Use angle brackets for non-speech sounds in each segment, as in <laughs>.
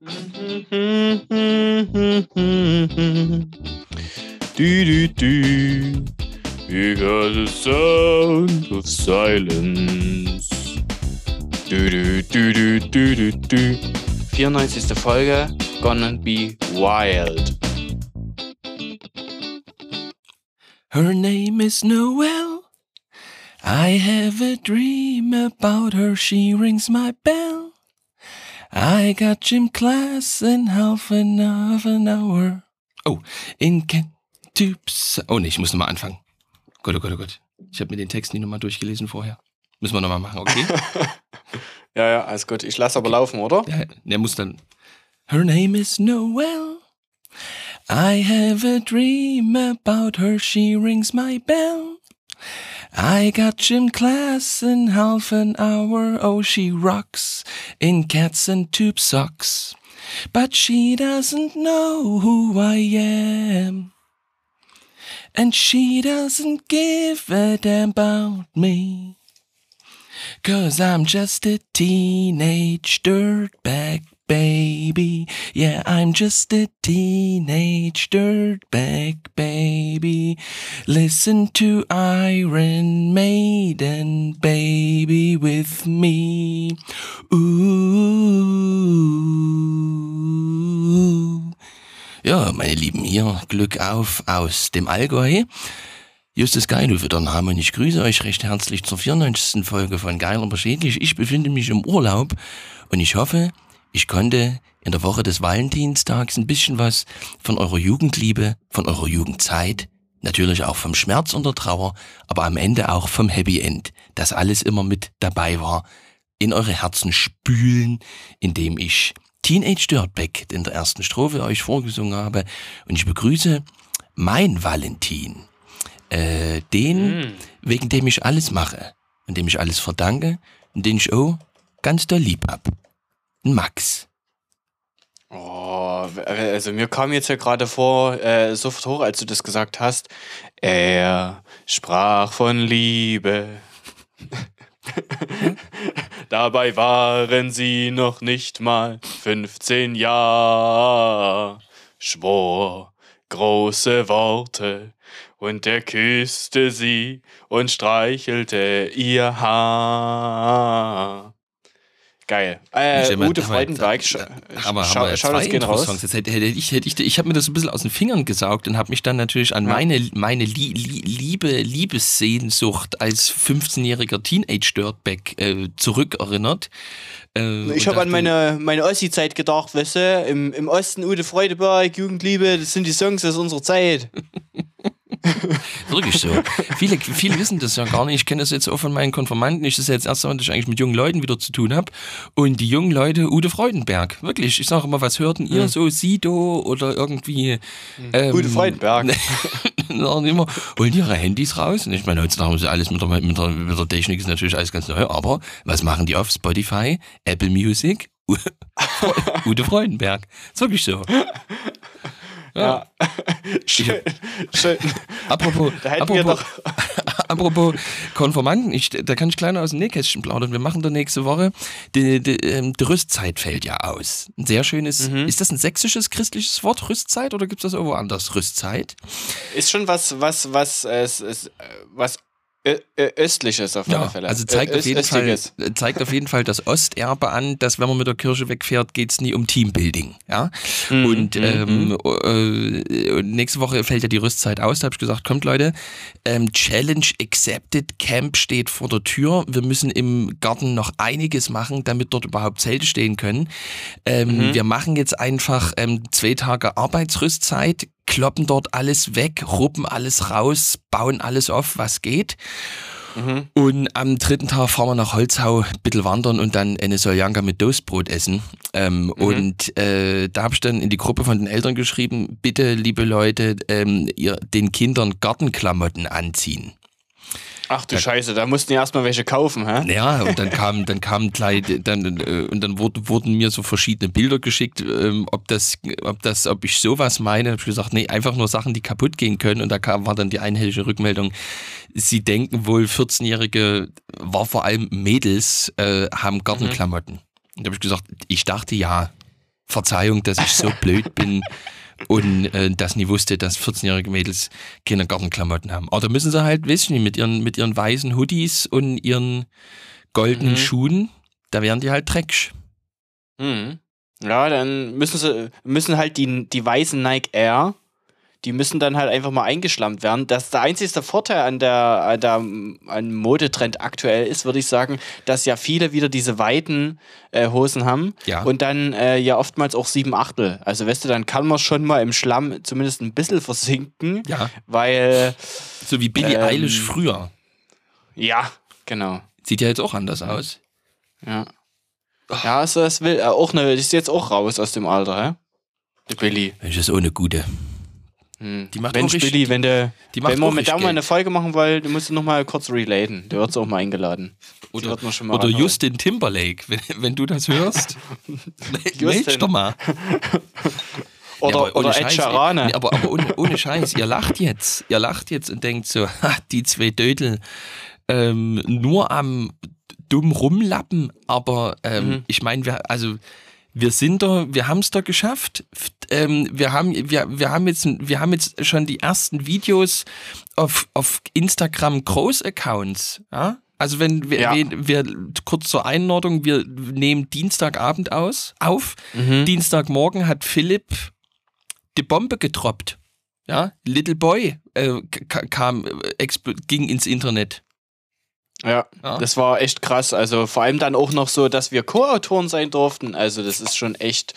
do do do. You got the sound of silence. Du, du, du, du, du, du, du. 94. Folge, Gonna Be Wild. Her name is Noelle. I have a dream about her. She rings my bell. I got gym class in half an, half an hour. Oh, in Tubes. Oh nee, ich muss nochmal anfangen. Gott, oh Gott, oh Gott. Ich habe mir den Text nie nochmal durchgelesen vorher. Müssen wir nochmal machen, okay? <laughs> ja, ja, alles gut. Ich lasse aber laufen, oder? Ja, der muss dann. Her name is Noelle. I have a dream about her. She rings my bell. I got gym class in half an hour. Oh, she rocks in cats and tube socks. But she doesn't know who I am. And she doesn't give a damn about me. Cause I'm just a teenage dirtbag baby. Yeah, I'm just a teenage dirtbag baby. Listen to Iron Maiden, baby, with me. Ooh. Ja, meine Lieben, hier Glück auf aus dem Allgäu. Justus Geil wieder Name und ich grüße euch recht herzlich zur 94. Folge von Geil aber schädlich. Ich befinde mich im Urlaub und ich hoffe, ich konnte in der Woche des Valentinstags ein bisschen was von eurer Jugendliebe, von eurer Jugendzeit, natürlich auch vom Schmerz und der Trauer, aber am Ende auch vom Happy End, das alles immer mit dabei war, in eure Herzen spülen, indem ich Teenage Dirtbag in der ersten Strophe euch vorgesungen habe. Und ich begrüße mein Valentin, äh, den, mm. wegen dem ich alles mache und dem ich alles verdanke und den ich auch ganz doll lieb hab. Max. Oh, also mir kam jetzt ja gerade vor, äh, sofort hoch, als du das gesagt hast. Er sprach von Liebe. <laughs> Dabei waren sie noch nicht mal 15 Jahre. Schwor große Worte und er küsste sie und streichelte ihr Haar. Geil. Äh, Ute Freudenberg, sch aber, schau, aber schau das gerne raus. Jetzt hätte, hätte ich, hätte ich, ich habe mir das ein bisschen aus den Fingern gesaugt und habe mich dann natürlich an ja. meine, meine Lie Liebe, Liebessehnsucht als 15-jähriger Teenage-Dirtbag äh, zurückerinnert. Äh, ich habe an meine, meine Ossi-Zeit gedacht, weißt du, im, im Osten Ute Freudenberg, Jugendliebe, das sind die Songs aus unserer Zeit. <laughs> <laughs> Wirklich so. Viele, viele wissen das ja gar nicht. Ich kenne das jetzt auch von meinen Konformanten. Ich das jetzt erst Mal, dass ich eigentlich mit jungen Leuten wieder zu tun habe. Und die jungen Leute, Ude Freudenberg. Wirklich. Ich sage immer, was hörten ihr mhm. so? Sido oder irgendwie. Mhm. Ähm, Ude Freudenberg. <laughs> immer, holen ihre Handys raus. Und ich meine, heutzutage haben sie alles mit der, mit, der, mit der Technik, ist natürlich alles ganz neu. Aber was machen die auf Spotify, Apple Music? <laughs> Ude Freudenberg. Ist wirklich so. Ja. Schön, schön. Apropos, apropos, <laughs> apropos Konformanten, ich, da kann ich kleiner aus dem Nähkästchen plaudern. Wir machen da nächste Woche, die, die, ähm, die Rüstzeit fällt ja aus. Ein sehr schönes, mhm. ist das ein sächsisches christliches Wort, Rüstzeit, oder gibt es das irgendwo anders, Rüstzeit? Ist schon was, was, was, äh, was Östliches auf alle ja, Fälle. Also zeigt auf, jeden Fall, <laughs> zeigt auf jeden Fall das Osterbe an, dass wenn man mit der Kirche wegfährt, geht es nie um Teambuilding. Ja? Mhm. Und mhm, ähm, mhm. äh, nächste Woche fällt ja die Rüstzeit aus. Da habe ich gesagt, kommt Leute, ähm, Challenge accepted, Camp steht vor der Tür. Wir müssen im Garten noch einiges machen, damit dort überhaupt Zelte stehen können. Ähm, mhm. Wir machen jetzt einfach ähm, zwei Tage Arbeitsrüstzeit, kloppen dort alles weg, ruppen alles raus, bauen alles auf, was geht. Mhm. Und am dritten Tag fahren wir nach Holzhau, ein bisschen wandern und dann eine Soljanka mit Toastbrot essen. Ähm, mhm. Und äh, da habe ich dann in die Gruppe von den Eltern geschrieben, bitte, liebe Leute, ähm, ihr den Kindern Gartenklamotten anziehen. Ach du da, Scheiße, da mussten ja erstmal welche kaufen, hä? Ja, und dann kam, dann kam gleich, dann, äh, und dann wurde, wurden mir so verschiedene Bilder geschickt, ähm, ob das, ob das, ob ich sowas meine. Da habe ich gesagt, nee, einfach nur Sachen, die kaputt gehen können. Und da kam, war dann die einhellige Rückmeldung, sie denken wohl, 14-Jährige, war vor allem Mädels, äh, haben Gartenklamotten. Mhm. Und da habe ich gesagt, ich dachte ja, Verzeihung, dass ich so blöd bin <laughs> und äh, das nie wusste, dass 14-jährige Mädels Kindergartenklamotten haben. Aber da müssen sie halt, ich nicht, mit ihren, mit ihren weißen Hoodies und ihren goldenen Mhm. Schuhen, da werden die halt dreckig. Mhm. Ja, dann müssen sie, müssen halt die, die weißen Nike Air, die müssen dann halt einfach mal eingeschlammt werden. Das ist der einzige Vorteil an der, an der an Modetrend aktuell ist, würde ich sagen, dass ja viele wieder diese weiten äh, Hosen haben Ja. und dann äh, ja oftmals auch sieben Achtel. Also weißt du, dann kann man schon mal im Schlamm zumindest ein bisschen versinken, Ja. weil So wie Billie Ähm, Eilish früher. ja, genau. Sieht ja jetzt auch anders aus. Ja. Ja, also das will äh, auch eine, ist jetzt auch raus aus dem Alter, hä? Die Billy. Das ist auch eine gute. Hm. Die macht Mensch, richtig- Billy, wenn du, die wenn wir mit da mal eine. Folge machen wollen, du musst noch mal kurz relaten. Der wird auch mal eingeladen. Oder, schon mal oder. Justin Timberlake, wenn, wenn du das hörst. <laughs> Justin. doch mal. <laughs> Oder, Ja, aber oder Ed Sheeran. nee, aber, aber ohne, ohne Scheiß, ihr lacht jetzt. Ihr lacht jetzt und denkt so, <laughs> ha, die zwei Dödel ähm, nur am dumm rumlappen, aber ähm, Mhm. ich meine, wir, also wir sind da, wir haben es da geschafft. Ähm, wir haben, wir, wir haben jetzt, wir haben jetzt schon die ersten Videos auf, auf Instagram Groß-Accounts, ja? Also wenn wir, Ja. wir, wir kurz zur Einordnung, wir nehmen Dienstagabend aus, auf. Mhm. Dienstagmorgen hat Philipp die Bombe getroppt. Ja, Little Boy äh, kam, äh, ging ins Internet. Ja, Ja. das war echt krass. Also vor allem dann auch noch so, dass wir Co-Autoren sein durften. Also das ist schon echt,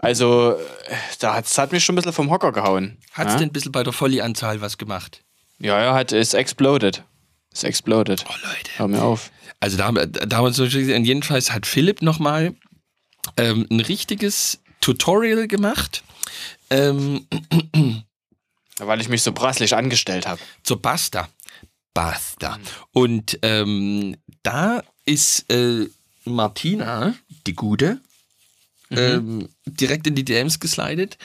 also da hat's, hat mich schon ein bisschen vom Hocker gehauen. Hat es ja? denn ein bisschen bei der Volley-Anzahl was gemacht? Ja, ja, hat, ist exploded. Ist exploded. Oh Leute. Hör mir auf. Also da haben, wir- da haben wir uns so gesehen, jedenfalls hat Philipp nochmal ähm, ein richtiges Tutorial gemacht ähm, <clears throat> Weil ich mich so brasslich angestellt habe. zur Basta. Basta. Und ähm, da ist äh, Martina, die Gute, ähm, direkt in die DMs geslidet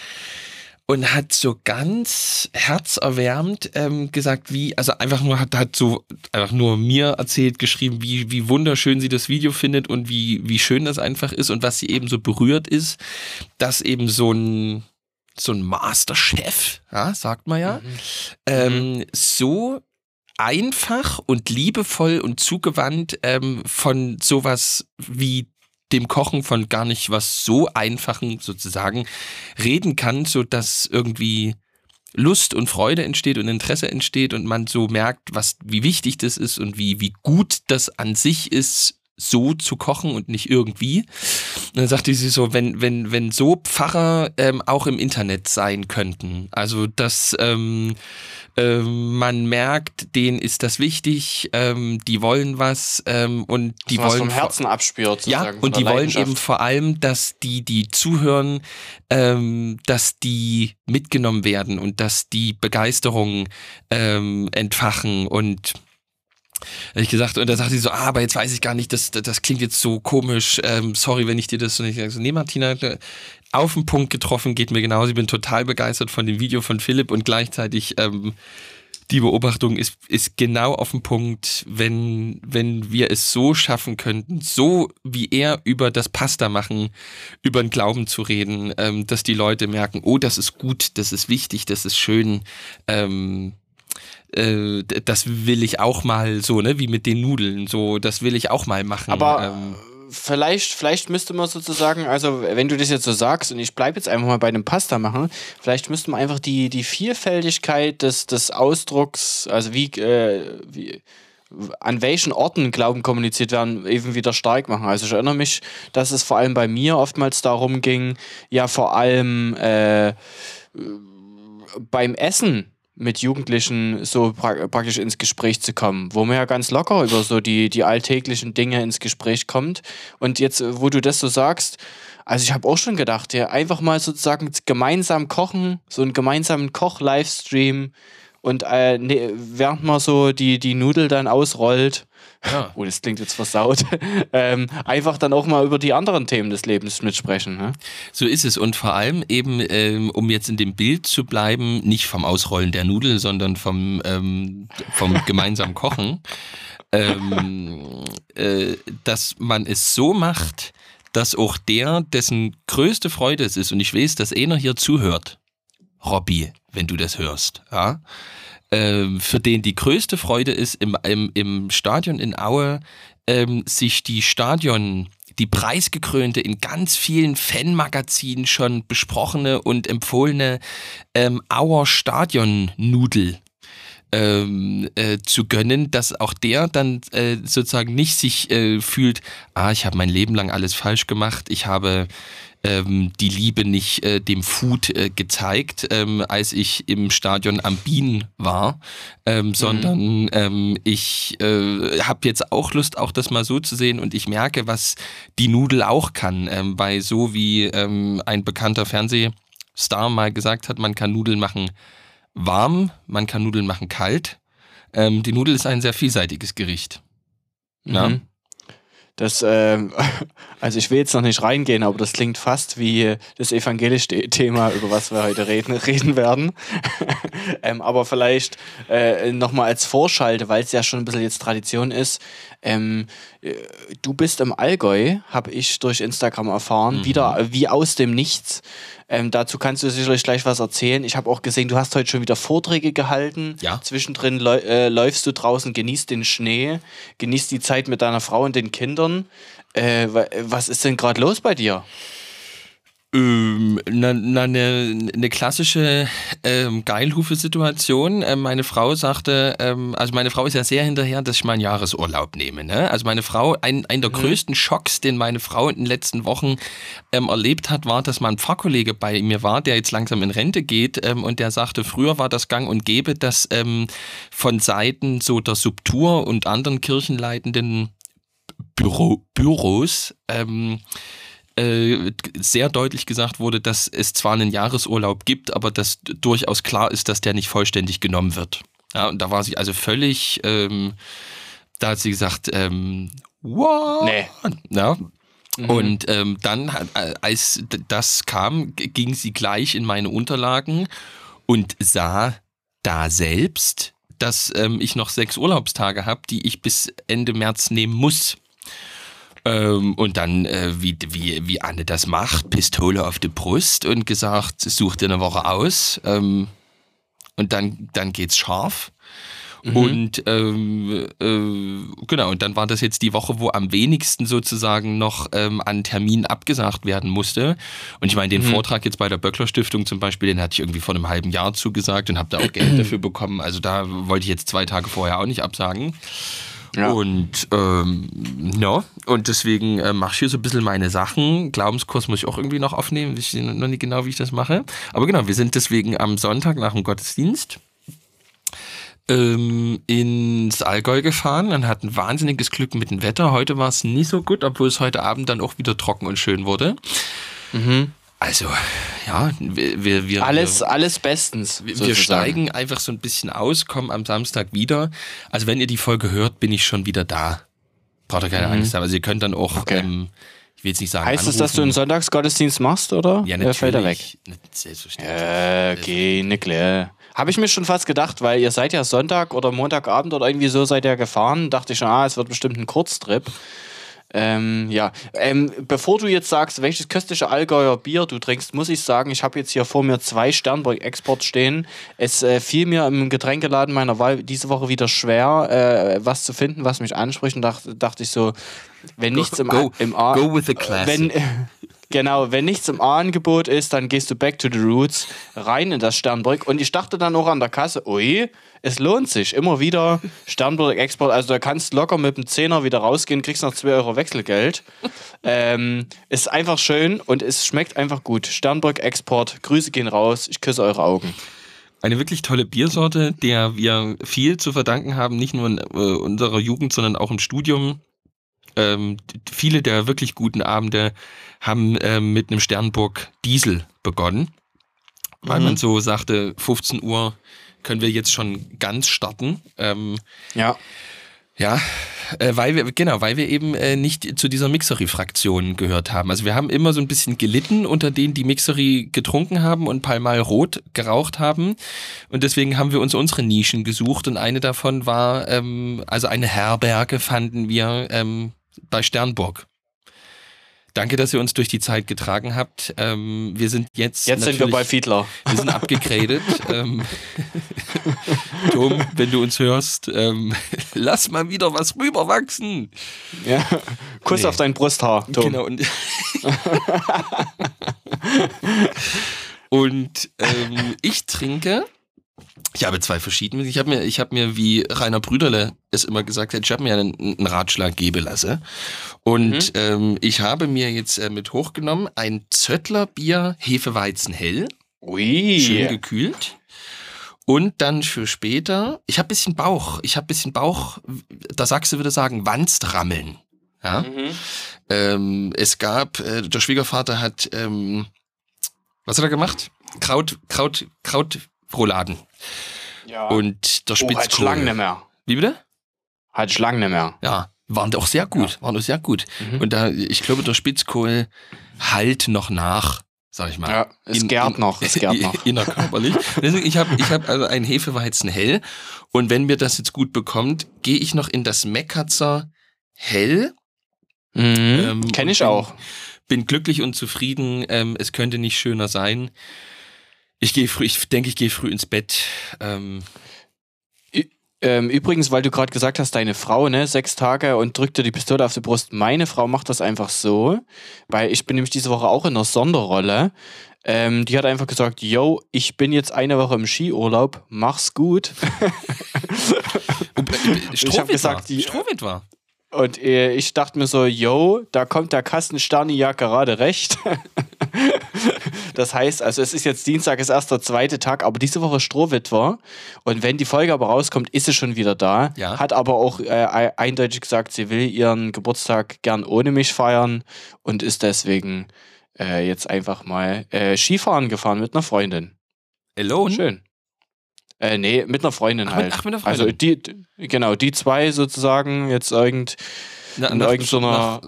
und hat so ganz herzerwärmend ähm, gesagt, wie, also einfach nur hat, hat so einfach nur mir erzählt, geschrieben, wie, wie wunderschön sie das Video findet und wie, wie schön das einfach ist und was sie eben so berührt ist, dass eben so ein so ein Masterchef, ja, sagt man ja, ähm, so einfach und liebevoll und zugewandt ähm, von sowas wie dem Kochen von gar nicht was so einfachen sozusagen reden kann, so dass irgendwie Lust und Freude entsteht und Interesse entsteht und man so merkt, was wie wichtig das ist und wie wie gut das an sich ist, so zu kochen und nicht irgendwie. Und dann sagte sie so, wenn, wenn, wenn so Pfarrer ähm, auch im Internet sein könnten, also dass ähm, ähm, man merkt, denen ist das wichtig, ähm, die wollen was ähm, und die was wollen vom Herzen abspürt. ja, und die wollen eben vor allem, dass die, die zuhören, ähm, dass die mitgenommen werden und dass die Begeisterung ähm, entfachen und ich gesagt, und da sagt sie so, ah, aber jetzt weiß ich gar nicht, das, das, das klingt jetzt so komisch, ähm, sorry, wenn ich dir das so nicht sage. So, nee, Martina, auf den Punkt getroffen, geht mir genauso. Ich bin total begeistert von dem Video von Philipp und gleichzeitig ähm, die Beobachtung ist, ist genau auf den Punkt, wenn, wenn wir es so schaffen könnten, so wie er über das Pasta machen, über den Glauben zu reden, ähm, dass die Leute merken, oh, das ist gut, das ist wichtig, das ist schön, ähm, äh, das will ich auch mal so, ne, wie mit den Nudeln, so, das will ich auch mal machen. Aber ähm, vielleicht, vielleicht müsste man sozusagen, also wenn du das jetzt so sagst und ich bleibe jetzt einfach mal bei dem Pasta machen, vielleicht müsste man einfach die, die Vielfältigkeit des, des Ausdrucks, also wie, äh, wie an welchen Orten Glauben kommuniziert werden, eben wieder stark machen. Also ich erinnere mich, dass es vor allem bei mir oftmals darum ging, ja vor allem äh, beim Essen mit Jugendlichen so pra praktisch ins Gespräch zu kommen, wo man ja ganz locker über so die, die alltäglichen Dinge ins Gespräch kommt. Und jetzt, äh, wo du das so sagst, also ich habe auch schon gedacht, ja, einfach mal sozusagen gemeinsam kochen, so einen gemeinsamen Koch-Livestream und äh, ne, während man so die, die Nudel dann ausrollt, ja. <laughs> oh, das klingt jetzt versaut, <laughs> ähm, einfach dann auch mal über die anderen Themen des Lebens mitsprechen. Ne? So ist es. Und vor allem eben, ähm, um jetzt in dem Bild zu bleiben, nicht vom Ausrollen der Nudel, sondern vom, ähm, vom <laughs> gemeinsamen Kochen, ähm, äh, dass man es so macht, dass auch der, dessen größte Freude es ist, und ich weiß, dass einer hier zuhört, Robby, wenn du das hörst, ja, ähm, für den die größte Freude ist, im, im, im Stadion in Aue ähm, sich die Stadion die preisgekrönte, in ganz vielen Fanmagazinen schon besprochene und empfohlene ähm, Auer Stadion-Nudel ähm, äh, zu gönnen, dass auch der dann äh, sozusagen nicht sich äh, fühlt, ah, ich habe mein Leben lang alles falsch gemacht, ich habe ähm, die Liebe nicht äh, dem Food äh, gezeigt, ähm, als ich im Stadion am Bienen war, ähm, sondern mhm. ähm, ich äh, habe jetzt auch Lust, auch das mal so zu sehen und ich merke, was die Nudel auch kann, ähm, weil so wie ähm, ein bekannter Fernsehstar mal gesagt hat, man kann Nudeln machen warm, man kann Nudeln machen kalt. Ähm, die Nudel ist ein sehr vielseitiges Gericht. Ja. Mhm. Das, ähm, <laughs> also ich will jetzt noch nicht reingehen, aber das klingt fast wie das evangelische Thema, über was wir heute reden, <laughs> reden werden. <laughs> ähm, aber vielleicht äh, nochmal als Vorschalte, weil es ja schon ein bisschen jetzt Tradition ist. Ähm, äh, du bist im Allgäu, habe ich durch Instagram erfahren, mhm. wieder wie aus dem Nichts. Ähm, dazu kannst du sicherlich gleich was erzählen. Ich habe auch gesehen, du hast heute schon wieder Vorträge gehalten. Ja. Zwischendrin äh, läufst du draußen, genießt den Schnee, genießt die Zeit mit deiner Frau und den Kindern. Äh, was ist denn gerade los bei dir? Ähm, na, na, eine, eine klassische ähm, Geilhufe-Situation. Ähm, meine Frau sagte, ähm, also meine Frau ist ja sehr hinterher, dass ich meinen Jahresurlaub nehme. Ne? Also meine Frau, ein, ein der mhm. größten Schocks, den meine Frau in den letzten Wochen ähm, erlebt hat, war, dass mal ein Pfarrkollege bei mir war, der jetzt langsam in Rente geht ähm, und der sagte, früher war das gang und gäbe, dass von Seiten so der Subtur und anderen kirchenleitenden Büro, Büros ähm, äh, sehr deutlich gesagt wurde, dass es zwar einen Jahresurlaub gibt, aber dass durchaus klar ist, dass der nicht vollständig genommen wird. Ja, und da war sie also völlig, ähm, da hat sie gesagt, ähm, what? Nee. Ja. Mhm. Und ähm, dann, äh, als das kam, ging sie gleich in meine Unterlagen und sah da selbst, dass ähm, ich noch sechs Urlaubstage habe, die ich bis Ende März nehmen muss. Ähm, und dann, äh, wie, wie, wie Anne das macht, Pistole auf die Brust und gesagt, such dir eine Woche aus. Ähm, und dann, dann geht's scharf. Mhm. Und ähm, äh, genau, und dann war das jetzt die Woche, wo am wenigsten sozusagen noch ähm, an Termin abgesagt werden musste. Und ich meine, den mhm. Vortrag jetzt bei der Böckler Stiftung zum Beispiel, den hatte ich irgendwie vor einem halben Jahr zugesagt und habe da auch Geld <clears throat> dafür bekommen. Also da wollte ich jetzt zwei Tage vorher auch nicht absagen. Ja. Und ähm, ja, und deswegen äh, mache ich hier so ein bisschen meine Sachen. Glaubenskurs muss ich auch irgendwie noch aufnehmen. Ich weiß noch nicht genau, wie ich das mache. Aber genau, wir sind deswegen am Sonntag nach dem Gottesdienst ähm, ins Allgäu gefahren und hatten wahnsinniges Glück mit dem Wetter. Heute war es nicht so gut, obwohl es heute Abend dann auch wieder trocken und schön wurde. Mhm. Also, ja, wir, wir, alles, wir, alles bestens. Wir, wir steigen einfach so ein bisschen aus, kommen am Samstag wieder. Also, wenn ihr die Folge hört, bin ich schon wieder da. Braucht ihr keine mhm. Angst haben. Also, ihr könnt dann auch, okay. ähm, ich will jetzt nicht sagen. Heißt anrufen. es, dass du einen Sonntagsgottesdienst machst, oder? Ja, natürlich. fällt er weg. Selbstverständlich. Ja, okay, klar. Habe ich mir schon fast gedacht, weil ihr seid ja Sonntag oder Montagabend oder irgendwie so seid ihr gefahren. Dachte ich schon, ah, es wird bestimmt ein Kurztrip. Ähm, ja, ähm, bevor du jetzt sagst, welches köstliche Allgäuer Bier du trinkst, muss ich sagen, ich habe jetzt hier vor mir zwei Sternburg Export stehen. Es äh, fiel mir im Getränkeladen meiner Wahl diese Woche wieder schwer, äh, was zu finden, was mich anspricht. Und dachte, dachte ich so, wenn go, nichts im, go, im A. Go with the class. Wenn, <laughs> Genau, wenn nichts im A-Angebot ist, dann gehst du back to the roots, rein in das Sternburg. Und ich dachte dann auch an der Kasse, ui, es lohnt sich immer wieder <laughs> Sternburg Export. Also da kannst du locker mit dem Zehner wieder rausgehen, kriegst noch 2 Euro Wechselgeld. <laughs> ähm, ist einfach schön und es schmeckt einfach gut. Sternburg Export, Grüße gehen raus, ich küsse eure Augen. Eine wirklich tolle Biersorte, der wir viel zu verdanken haben, nicht nur in äh, unserer Jugend, sondern auch im Studium. Ähm, viele der wirklich guten Abende haben ähm, mit einem Sternburg Diesel begonnen, weil mhm. man so sagte, 15 Uhr können wir jetzt schon ganz starten. Ähm, ja. Ja, äh, weil wir, genau, weil wir eben äh, nicht zu dieser Mixery-Fraktion gehört haben. Also wir haben immer so ein bisschen gelitten unter denen, die Mixery getrunken haben und Palmal Rot geraucht haben. Und deswegen haben wir uns unsere Nischen gesucht und eine davon war, ähm, also eine Herberge fanden wir ähm, bei Sternburg. Danke, dass ihr uns durch die Zeit getragen habt. Ähm, wir sind jetzt. Jetzt sind wir bei Fiedler. <laughs> Wir sind abgegradet. ähm, <laughs> Tom, wenn du uns hörst, ähm, <laughs> lass mal wieder was rüberwachsen. Ja. Kuss nee. auf dein Brusthaar, Tom. Genau. Und, und ähm, ich trinke ich habe zwei verschiedene. Ich habe mir, ich habe mir, wie Rainer Brüderle es immer gesagt hat, ich habe mir einen, einen, Ratschlag geben lassen. Und mhm. ähm, ich habe mir jetzt äh, mit hochgenommen ein Zöttler Bier Hefeweizen hell. Ui. Schön gekühlt. Und dann für später, ich habe bisschen Bauch, ich habe bisschen Bauch, da sagst du, würde sagen, Wanstrammeln. Ja? Mhm. Ähm, es gab, äh, der Schwiegervater hat, ähm, was hat er gemacht? Kraut, Kraut, Kraut, Rouladen. Ja. Und der Spitzkohl. Oh, halt Schlangen nicht mehr. Wie bitte? Halt Schlangen nicht mehr. Ja, waren doch sehr gut, ja. waren doch sehr gut. Mhm. Und da, ich glaube, der Spitzkohl halt noch nach, sag ich mal. Ja, es in, gärt noch, es gärt noch. <laughs> Innerkörperlich. Deswegen, ich habe ich hab also ein Hefeweizen hell und wenn mir das jetzt gut bekommt, gehe ich noch in das Meckerzer hell. Mhm. Ähm, Kenne ich bin, auch. Bin glücklich und zufrieden. Ähm, es könnte nicht schöner sein. Ich gehe früh, ich denke, ich gehe früh ins Bett. Ähm. Ähm, übrigens, weil du gerade gesagt hast, deine Frau, ne, sechs Tage und drückt dir die Pistole auf die Brust. Meine Frau macht das einfach so, weil ich bin nämlich diese Woche auch in einer Sonderrolle. Ähm, die hat einfach gesagt, yo, ich bin jetzt eine Woche im Skiurlaub, mach's gut. <laughs> ich habe gesagt, die Strohwind war. Und äh, ich dachte mir so, yo, da kommt der Kasten Sterni ja gerade recht. <laughs> das heißt, also es ist jetzt Dienstag, ist erst der zweite Tag, aber diese Woche Strohwitwer. Und wenn die Folge aber rauskommt, ist sie schon wieder da. Ja. Hat aber auch äh, eindeutig gesagt, sie will ihren Geburtstag gern ohne mich feiern und ist deswegen äh, jetzt einfach mal äh, Skifahren gefahren mit einer Freundin. Alone? Schön. Äh, nee, mit einer Freundin ach, halt. Ach, mit einer Freundin. Also die, genau, die zwei sozusagen jetzt irgend na, in irgendeiner.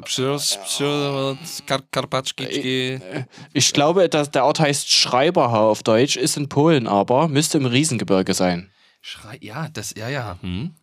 Ich glaube, dass der Ort heißt Schreiberhau auf Deutsch, ist in Polen aber, müsste im Riesengebirge sein. Schrei ja, das, ja, ja. Hm.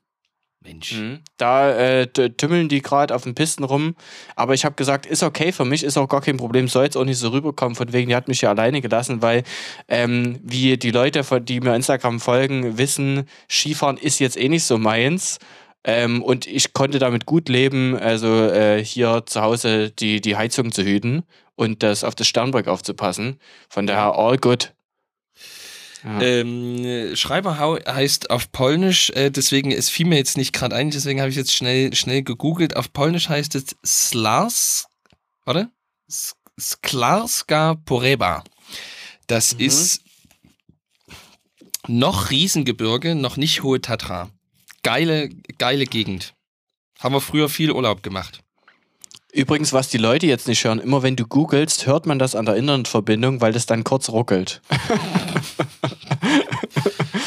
Mensch. Mhm. Da äh, tümmeln die gerade auf den Pisten rum. Aber ich habe gesagt, ist okay für mich, ist auch gar kein Problem, soll jetzt auch nicht so rüberkommen. Von wegen, die hat mich ja alleine gelassen, weil ähm, wie die Leute, die mir Instagram folgen, wissen, Skifahren ist jetzt eh nicht so meins. Ähm, und ich konnte damit gut leben, also äh, hier zu Hause die, die Heizung zu hüten und das auf das Sternberg aufzupassen. Von daher all good. Ja. Ähm, Schreiberhau heißt auf Polnisch, äh, deswegen, es fiel mir jetzt nicht gerade ein, deswegen habe ich jetzt schnell, schnell gegoogelt. Auf Polnisch heißt es Slars, warte, Sklarska Poreba. Das mhm. ist noch Riesengebirge, noch nicht Hohe Tatra. Geile, geile Gegend. Haben wir früher viel Urlaub gemacht. Übrigens, was die Leute jetzt nicht hören, immer wenn du googelst, hört man das an der Internetverbindung, weil das dann kurz ruckelt.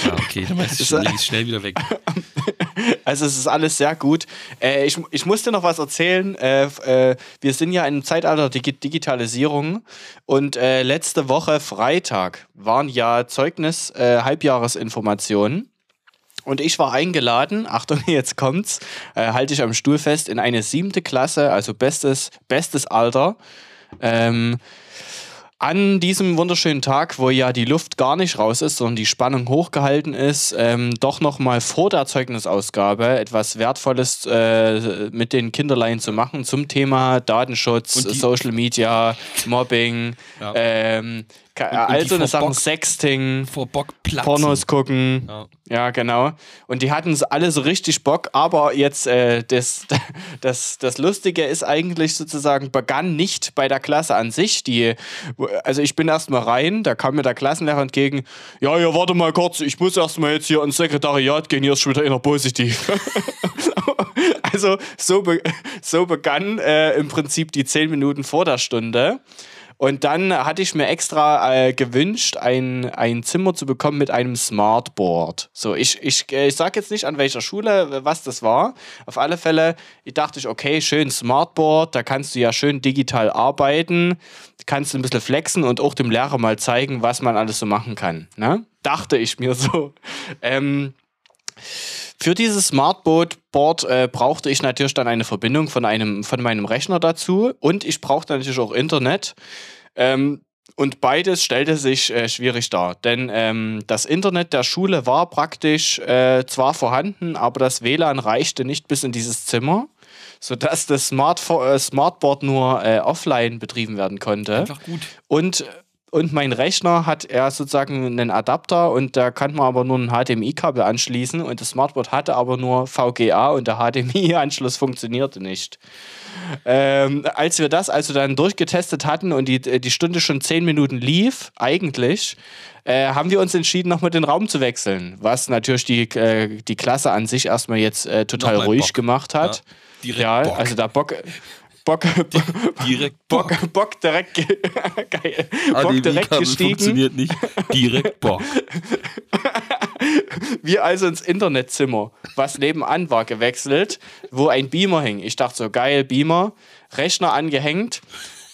ja, okay, <laughs> dann ist es schnell, schnell wieder weg. <laughs> Also es ist alles sehr gut. Äh, ich, ich musste noch was erzählen. Äh, äh, wir sind ja im Zeitalter der Digitalisierung und äh, letzte Woche Freitag waren ja Zeugnis äh, Halbjahresinformationen. Und ich war eingeladen, <laughs> Achtung, jetzt kommt's, äh, halte ich am Stuhl fest, in eine siebte Klasse, also bestes, bestes Alter. Ähm, an diesem wunderschönen Tag, wo ja die Luft gar nicht raus ist, sondern die Spannung hochgehalten ist, ähm, doch nochmal vor der Zeugnisausgabe etwas Wertvolles äh, mit den Kinderlein zu machen zum Thema Datenschutz, Social Media, Mobbing, ja. ähm, all so eine Sachen, Sexting, vor Bock Pornos gucken. Ja. ja. genau. Und die hatten alle so richtig Bock, aber jetzt äh, das, <laughs> das, das Lustige ist eigentlich sozusagen, begann nicht bei der Klasse an sich. Die, also ich bin erst mal rein, da kam mir der Klassenlehrer entgegen, ja, ja, warte mal kurz, ich muss erst mal jetzt hier ins Sekretariat gehen, hier ist schon wieder einer positiv. <laughs> also so, be so begann äh, im Prinzip die zehn Minuten vor der Stunde. Und dann hatte ich mir extra äh, gewünscht, ein, ein Zimmer zu bekommen mit einem Smartboard. So, ich, ich, äh, ich sage jetzt nicht an welcher Schule, was das war. Auf alle Fälle, ich dachte ich, okay, schön Smartboard, da kannst du ja schön digital arbeiten, kannst du ein bisschen flexen und auch dem Lehrer mal zeigen, was man alles so machen kann. Ne? Dachte ich mir so. <laughs> Ähm, Für dieses Smartboard Board äh, brauchte ich natürlich dann eine Verbindung von einem von meinem Rechner dazu und ich brauchte natürlich auch Internet. Ähm, und beides stellte sich äh, schwierig dar, denn ähm, das Internet der Schule war praktisch äh, zwar vorhanden, aber das WLAN reichte nicht bis in dieses Zimmer, sodass das Smart äh, Smartboard nur äh, offline betrieben werden konnte. Einfach gut. Und und mein Rechner hat er sozusagen einen Adapter und da kann man aber nur ein HDMI-Kabel anschließen und das Smartboard hatte aber nur VGA und der HDMI-Anschluss <laughs> funktionierte nicht. Ähm, als wir das also dann durchgetestet hatten und die, die Stunde schon zehn Minuten lief, eigentlich, äh, haben wir uns entschieden, nochmal den Raum zu wechseln, was natürlich die, äh, die Klasse an sich erstmal jetzt äh, total ruhig Bock. gemacht hat. Ja, ja also da Bock. Bock, Direkt Bock, Bock direkt, ge- <laughs> geil. Bock direkt gestiegen. funktioniert nicht. Direkt Bock. <laughs> Wir also ins Internetzimmer, was nebenan war, gewechselt, wo ein Beamer hing. Ich dachte so, geil, Beamer, Rechner angehängt,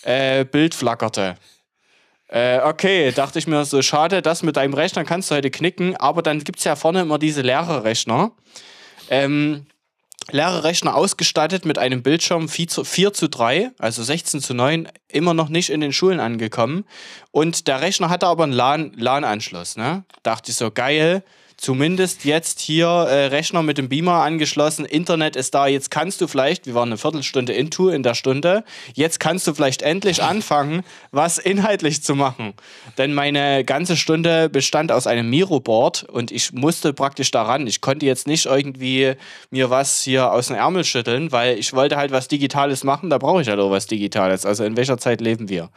äh, Bild flackerte. Äh, okay, dachte ich mir so, schade, das mit deinem Rechner kannst du heute knicken, aber dann gibt es ja vorne immer diese Lehrerrechner. Ähm, Lehrerrechner ausgestattet mit einem Bildschirm 4 zu, 4 zu 3, also 16 zu 9, immer noch nicht in den Schulen angekommen. Und der Rechner hatte aber einen LAN- LAN-Anschluss. ne? Dachte ich so, geil, zumindest jetzt hier äh, Rechner mit dem Beamer angeschlossen, Internet ist da, jetzt kannst du vielleicht, wir waren eine Viertelstunde into in der Stunde, jetzt kannst du vielleicht endlich anfangen, was inhaltlich zu machen. Denn meine ganze Stunde bestand aus einem Miro-Board und ich musste praktisch daran. Ich konnte jetzt nicht irgendwie mir was hier aus dem Ärmel schütteln, weil ich wollte halt was Digitales machen, da brauche ich halt auch was Digitales. Also in welcher Zeit leben wir?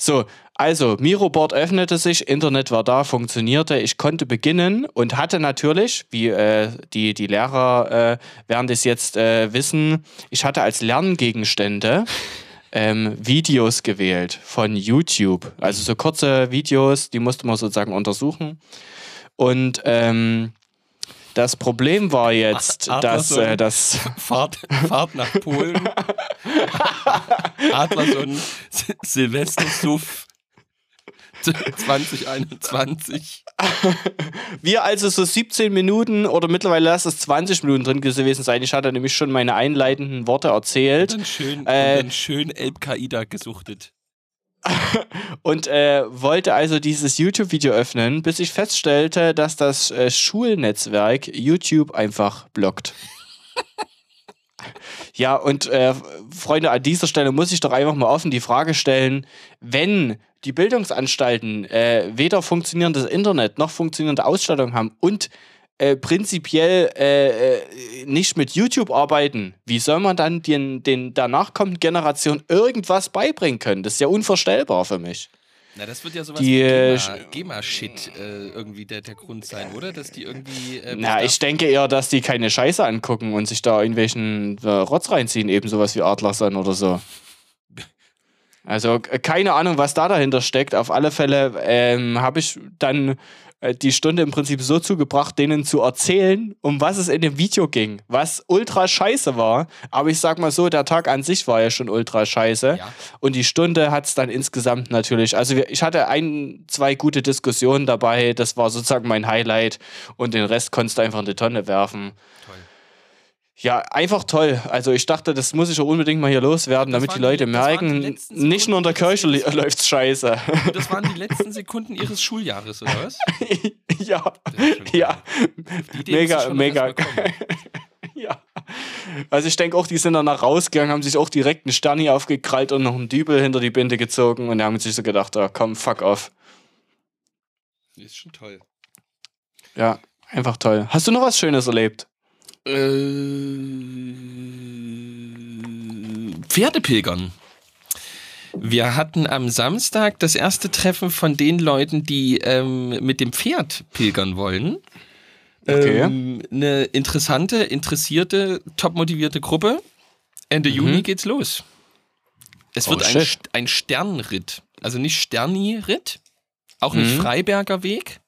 So, also Miroboard öffnete sich, Internet war da, funktionierte, ich konnte beginnen und hatte natürlich, wie äh, die, die Lehrer äh, werden das jetzt äh, wissen, ich hatte als Lerngegenstände ähm, Videos gewählt von YouTube. Also so kurze Videos, die musste man sozusagen untersuchen. Und ähm, das Problem war jetzt, Adler dass äh, das <laughs> Fahrt, Fahrt nach Polen. <laughs> Adlerson, Sil- Silvestersuff 2021. Wir also so 17 Minuten oder mittlerweile lass es 20 Minuten drin gewesen sein. Ich hatte nämlich schon meine einleitenden Worte erzählt Dann schön, Äh, und dann schön Elb-Qaida gesuchtet. <laughs> und äh, wollte also dieses YouTube-Video öffnen, bis ich feststellte, dass das äh, Schulnetzwerk YouTube einfach blockt. <laughs> Ja, und äh, Freunde, an dieser Stelle muss ich doch einfach mal offen die Frage stellen, wenn die Bildungsanstalten äh, weder funktionierendes Internet noch funktionierende Ausstattung haben und äh, prinzipiell äh, äh, nicht mit YouTube arbeiten, wie soll man dann den, den danach kommenden Generationen irgendwas beibringen können? Das ist ja unvorstellbar für mich. Na, das wird ja sowas Die, wie äh, GEMA- GEMA-Shit äh, irgendwie der, der Grund sein, oder? Dass die irgendwie. Äh, Na, ich denke eher, dass die keine Scheiße angucken und sich da irgendwelchen äh, Rotz reinziehen, eben sowas wie Adlerson oder so. <laughs> Also keine Ahnung, was da dahinter steckt. Auf alle Fälle ähm, habe ich dann die Stunde im Prinzip so zugebracht, denen zu erzählen, um was es in dem Video ging, was ultra scheiße war. Aber ich sag mal so, der Tag an sich war ja schon ultra scheiße. Ja. Und die Stunde hat es dann insgesamt natürlich. Also wir, ich hatte ein, zwei gute Diskussionen dabei. Das war sozusagen mein Highlight. Und den Rest konntest du einfach in die Tonne werfen. Toll. Ja, einfach toll. Also ich dachte, das muss ich auch unbedingt mal hier loswerden, damit die Leute die- die merken, letzten nicht nur in der Kirche läuft's scheiße. Und <laughs> das waren die letzten Sekunden ihres Schuljahres, oder was? <laughs> ja, ja, Die Mega, mega. <laughs> ja. Also ich denke auch, die sind danach rausgegangen, haben sich auch direkt einen Sterni aufgekrallt und noch einen Dübel hinter die Binde gezogen und haben sich so gedacht, ah, komm, fuck off. Ist schon toll. Ja, einfach toll. Hast du noch was Schönes erlebt? Äh, Pferdepilgern. Wir hatten am Samstag das erste Treffen von den Leuten, die ähm, mit dem Pferd pilgern wollen. Okay. Ähm, eine interessante, interessierte, top motivierte Gruppe. Ende Juni geht's los. Es Mhm. Oh, wird ein, ein Sternritt. Also nicht Sterni-Ritt, auch nicht Mhm. Freiberger Weg,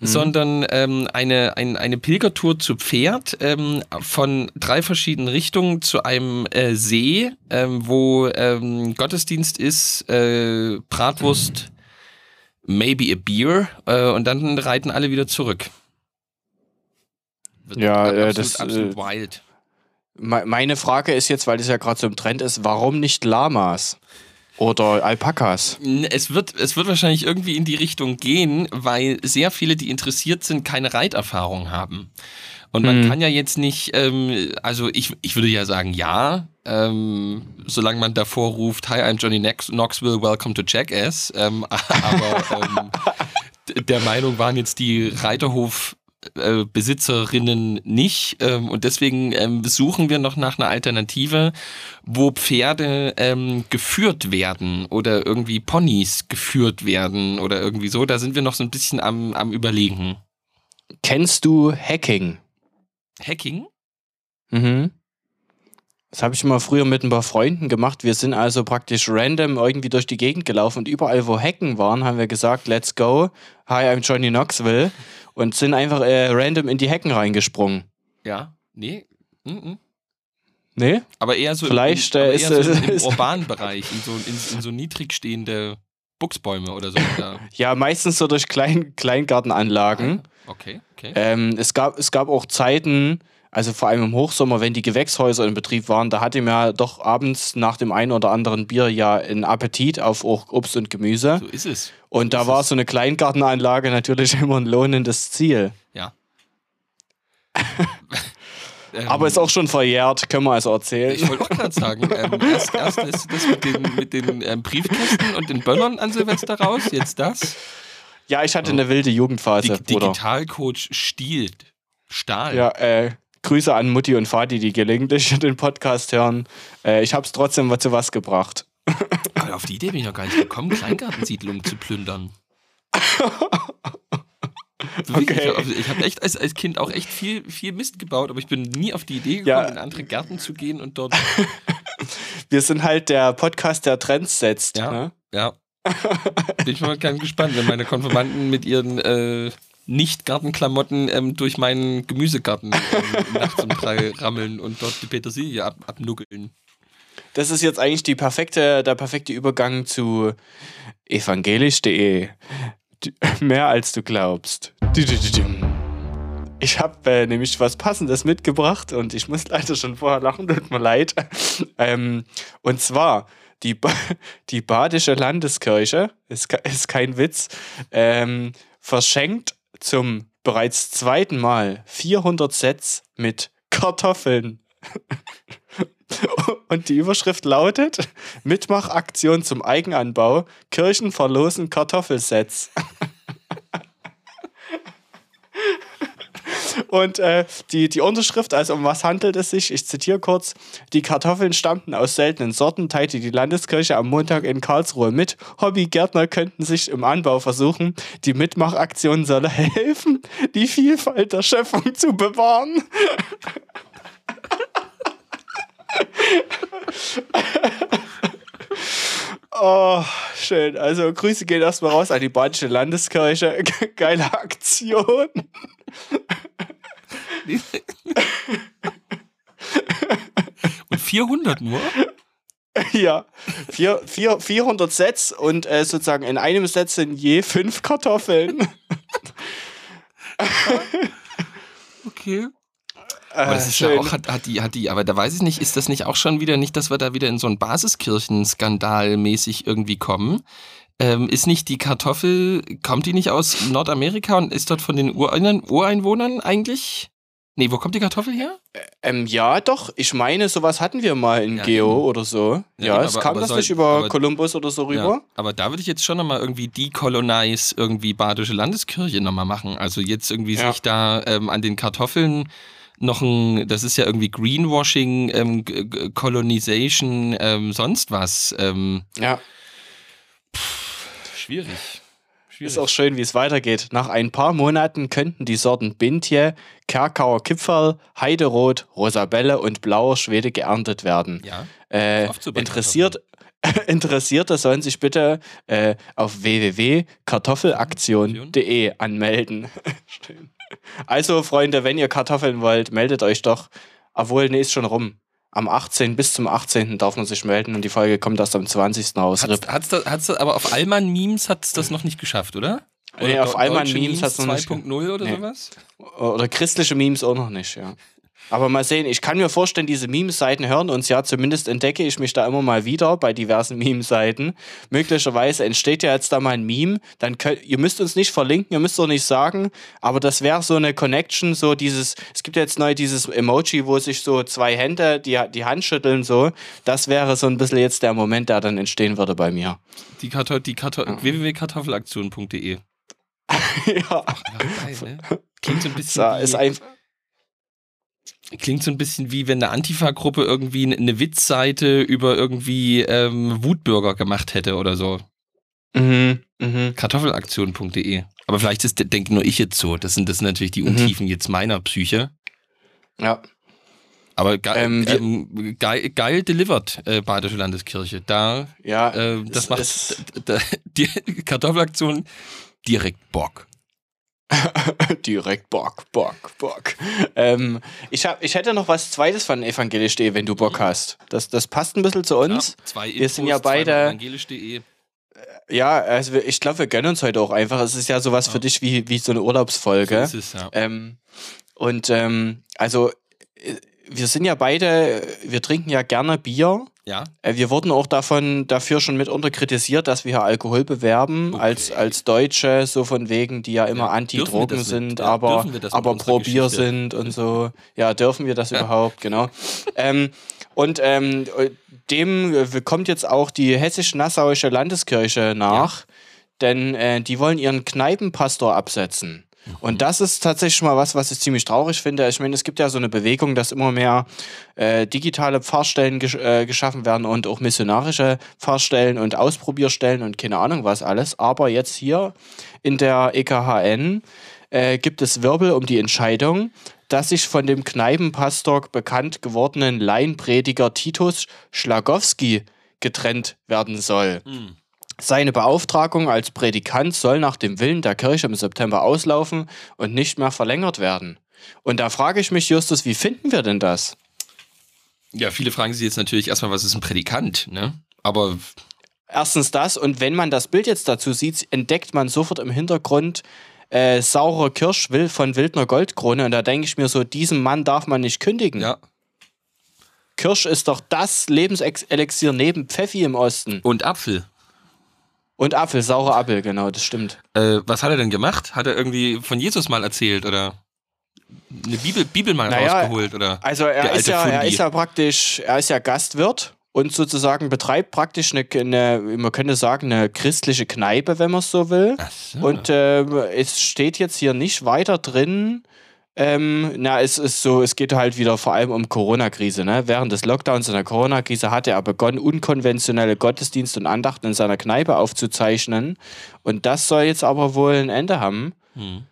sondern ähm, eine, ein, eine Pilgertour zu Pferd ähm, von drei verschiedenen Richtungen zu einem äh, See, ähm, wo ähm, Gottesdienst ist, äh, Bratwurst, maybe a beer äh, und dann reiten alle wieder zurück. Wird Ja, äh, absolut, das, absolut äh, wild. Me- Meine Frage ist jetzt, weil das ja gerade so im Trend ist, warum nicht Lamas oder Alpakas? Es wird, es wird wahrscheinlich irgendwie in die Richtung gehen, weil sehr viele, die interessiert sind, keine Reiterfahrung haben. Und man Hm. kann ja jetzt nicht, ähm, also ich, ich würde ja sagen, ja, ähm, solange man davor ruft, Hi, I'm Johnny Knox Knoxville, welcome to Jackass. Ähm, <laughs> aber ähm, der Meinung waren jetzt die Reiterhof äh, Besitzerinnen nicht ähm, und deswegen ähm, suchen wir noch nach einer Alternative, wo Pferde ähm, geführt werden oder irgendwie Ponys geführt werden oder irgendwie so. Da sind wir noch so ein bisschen am, am überlegen. Kennst du Hacking? Hacking? Mhm. Das habe ich mal früher mit ein paar Freunden gemacht. Wir sind also praktisch random irgendwie durch die Gegend gelaufen und überall, wo Hecken waren, haben wir gesagt, let's go. Hi, I'm Johnny Knoxville. Und sind einfach äh, random in die Hecken reingesprungen. Ja, nee. Mhm. Nee? Aber eher so, Vielleicht, im, aber äh, eher ist- so im, im urbanen Bereich, in so, in, in so niedrig stehende Buchsbäume oder so. Ja. <laughs> Ja, meistens so durch Klein Kleingartenanlagen. Okay, okay. Ähm, es, gab, es gab auch Zeiten, also vor allem im Hochsommer, wenn die Gewächshäuser in Betrieb waren, da hatte man ja doch abends nach dem einen oder anderen Bier ja einen Appetit auf Obst und Gemüse. So ist es. Und da ist war es. so eine Kleingartenanlage natürlich <laughs> immer ein lohnendes Ziel. Ja. <laughs> Aber ist auch schon verjährt, können wir also erzählen. Ich wollte auch gerade sagen, <laughs> ähm, erst, erst das, das mit den, mit den ähm, Briefkästen und den Böllern an Silvester raus, jetzt das. ja, ich hatte eine wilde Jugendphase, Dig. Digitalcoach stiehlt. Stahl. Ja, äh, Grüße an Mutti und Vati, die gelegentlich <laughs> den Podcast hören. Äh, ich hab's trotzdem mal zu was gebracht. <laughs> Aber auf die Idee bin ich noch gar nicht gekommen, Kleingartensiedlungen zu plündern. Okay. also Ich habe echt als, als Kind auch echt viel, viel Mist gebaut, aber ich bin nie auf die Idee gekommen, Ja. in andere Gärten zu gehen und dort. <laughs> Wir sind halt der Podcast, der Trends setzt. Ja. Ne? Ja. Bin ich mal ganz gespannt, wenn meine Konfirmanden mit ihren äh, Nicht-Gartenklamotten ähm, durch meinen Gemüsegarten ähm, <laughs> nachts um drei rammeln und dort die Petersilie ab, abnuckeln. Das ist jetzt eigentlich die perfekte, der perfekte Übergang zu evangelisch.de. <laughs> Mehr als du glaubst. Ich habe äh, nämlich was Passendes mitgebracht und ich muss leider schon vorher lachen, tut mir leid. <laughs> Ähm, und zwar die, ba die Badische Landeskirche, ist, ist kein Witz, ähm, verschenkt zum bereits zweiten Mal 400 Sets mit Kartoffeln. <laughs> Und die Überschrift lautet: Mitmachaktion zum Eigenanbau. Kirchen verlosen Kartoffelsets. <laughs> Und äh, die, die Unterschrift, also um was handelt es sich? Ich zitiere kurz. Die Kartoffeln stammten aus seltenen Sorten, teilte die Landeskirche am Montag in Karlsruhe mit. Hobbygärtner könnten sich im Anbau versuchen. Die Mitmachaktion solle helfen, die Vielfalt der Schöpfung zu bewahren. <laughs> Oh, schön. Also Grüße gehen erstmal raus an die Badische Landeskirche. <laughs> Geile Aktion. <laughs> Und 400 nur? Ja, vier, vier, 400 Sets und äh, sozusagen in einem Set sind je fünf Kartoffeln. <laughs> Okay. Äh, Aber das ist ja auch, hat, hat, die, hat die, aber da weiß ich nicht, ist das nicht auch schon wieder nicht, dass wir da wieder in so einen Basiskirchenskandal mäßig irgendwie kommen? Ähm, ist nicht die Kartoffel, kommt die nicht aus Nordamerika und ist dort von den Urein Ureinwohnern eigentlich? Nee, wo kommt die Kartoffel her? ähm, ja, doch. Ich meine, sowas hatten wir mal in Ja, Geo eben. oder so. Ja, Ja, eben, es aber- kam aber das soll- nicht über Kolumbus oder so rüber. Ja, aber da würde ich jetzt schon nochmal irgendwie decolonize irgendwie Badische Landeskirche nochmal machen. Also jetzt irgendwie sich da ähm, an den Kartoffeln noch ein, das ist ja irgendwie Greenwashing, ähm, Colonization, ähm, sonst was. Ähm, Ja. schwierig. Schwierig. Ist auch schön, wie es weitergeht. Nach ein paar Monaten könnten die Sorten Bintje, Kerkauer Kipferl, Heiderot, Rosabelle und Blauer Schwede geerntet werden. ja. Äh, interessiert, <laughs> Interessierte sollen sich bitte äh, auf www.kartoffelaktion.de anmelden. <laughs> Also, Freunde, wenn ihr Kartoffeln wollt, meldet euch doch. Obwohl, nee, ist schon rum. Am 18. bis zum 18. darf man sich melden und die Folge kommt erst am 20. raus. Hat's, hat's, da, hat's aber auf Allmann Memes hat es das noch nicht geschafft, oder? Nee, Oder auf do- einmal deutsche Memes hat's noch nicht 2.0 oder Nee. sowas? Oder christliche Memes auch noch nicht, ja. Aber mal sehen, ich kann mir vorstellen, diese Meme-Seiten hören uns ja, zumindest entdecke ich mich da immer mal wieder bei diversen Meme-Seiten. Möglicherweise entsteht ja jetzt da mal ein Meme, dann könnt, ihr müsst uns nicht verlinken, ihr müsst doch nicht sagen, aber das wäre so eine Connection, so dieses, es gibt ja jetzt neu dieses Emoji, wo sich so zwei Hände die, die Hand schütteln, so. Das wäre so ein bisschen jetzt der Moment, der dann entstehen würde bei mir. Die, Karto die Karto www.kartoffelaktion.de. <laughs> ja, geil, ne? Klingt so ein bisschen so, ist einfach. Klingt so ein bisschen wie wenn eine Antifa-Gruppe irgendwie eine Witzseite über irgendwie ähm, Wutbürger gemacht hätte oder so. Mhm, mhm. Kartoffelaktion.de. Aber vielleicht ist, denke nur ich jetzt so. Das sind, das sind natürlich die Mhm. Untiefen jetzt meiner Psyche. Ja. Aber ge Ähm, ähm, geil, geil delivered, äh, Badische Landeskirche. Da, Ja, äh, das es- macht es- <laughs> da, die Kartoffelaktion direkt Bock. <laughs> Direkt Bock, Bock, Bock. Ähm, ich, hab, ich hätte noch was Zweites von evangelisch.de, wenn du Bock hast. Das, das passt ein bisschen zu uns. Ja, zwei Wir sind ja beide- evangelisch.de. Ja, also ich glaube, wir gönnen uns heute auch einfach. Es ist ja sowas für dich wie, wie so eine Urlaubsfolge. So ist es, ja. Ähm, und ähm, also äh, wir sind ja beide, wir trinken ja gerne Bier. Ja. Äh, Wir wurden auch davon dafür schon mitunter kritisiert, dass wir hier Alkohol bewerben Okay. als, als Deutsche, so von wegen, die ja immer Ja, Anti-Drogen sind, ja, aber, aber pro Bier Geschichte? sind und so. <laughs> Ja, dürfen wir das überhaupt, genau. ähm, und ähm, dem äh, kommt jetzt auch die hessisch-nassauische Landeskirche nach, denn äh, die wollen ihren Kneipenpastor absetzen. Mhm. Und das ist tatsächlich mal was, was ich ziemlich traurig finde. Ich meine, es gibt ja so eine Bewegung, dass immer mehr äh, digitale Pfarrstellen gesch äh, geschaffen werden und auch missionarische Pfarrstellen und Ausprobierstellen und keine Ahnung was alles. Aber jetzt hier in der EKHN äh, gibt es Wirbel um die Entscheidung, dass sich von dem Kneipenpastor bekannt gewordenen Laienprediger Titus Schlagowski getrennt werden soll. Hm. Seine Beauftragung als Predikant soll nach dem Willen der Kirche im September auslaufen und nicht mehr verlängert werden. Und da frage ich mich, Justus, wie finden wir denn das? Ja, viele fragen sich jetzt natürlich erstmal, was ist ein Prädikant, ne? Aber Erstens das, und wenn man das Bild jetzt dazu sieht, entdeckt man sofort im Hintergrund äh, saurer Kirsch will von Wildner Goldkrone. Und da denke ich mir so, diesem Mann darf man nicht kündigen. ja. Kirsch ist doch das Lebenselixier neben Pfeffi im Osten. Und Apfel. Und Apfel, saurer Apfel, genau, das stimmt. Äh, was hat er denn gemacht? Hat er irgendwie von Jesus mal erzählt oder eine Bibel, Bibel mal Naja, rausgeholt oder? Also er ist, ja, er ist ja praktisch, er ist ja Gastwirt und sozusagen betreibt praktisch eine, eine man könnte sagen, eine christliche Kneipe, wenn man es so will. So. Und ähm, es steht jetzt hier nicht weiter drin. Ähm, na, es ist so, es geht halt wieder vor allem um Corona-Krise. Ne? Während des Lockdowns und der Corona-Krise hatte er begonnen, unkonventionelle Gottesdienste und Andachten in seiner Kneipe aufzuzeichnen. Und das soll jetzt aber wohl ein Ende haben. Hm.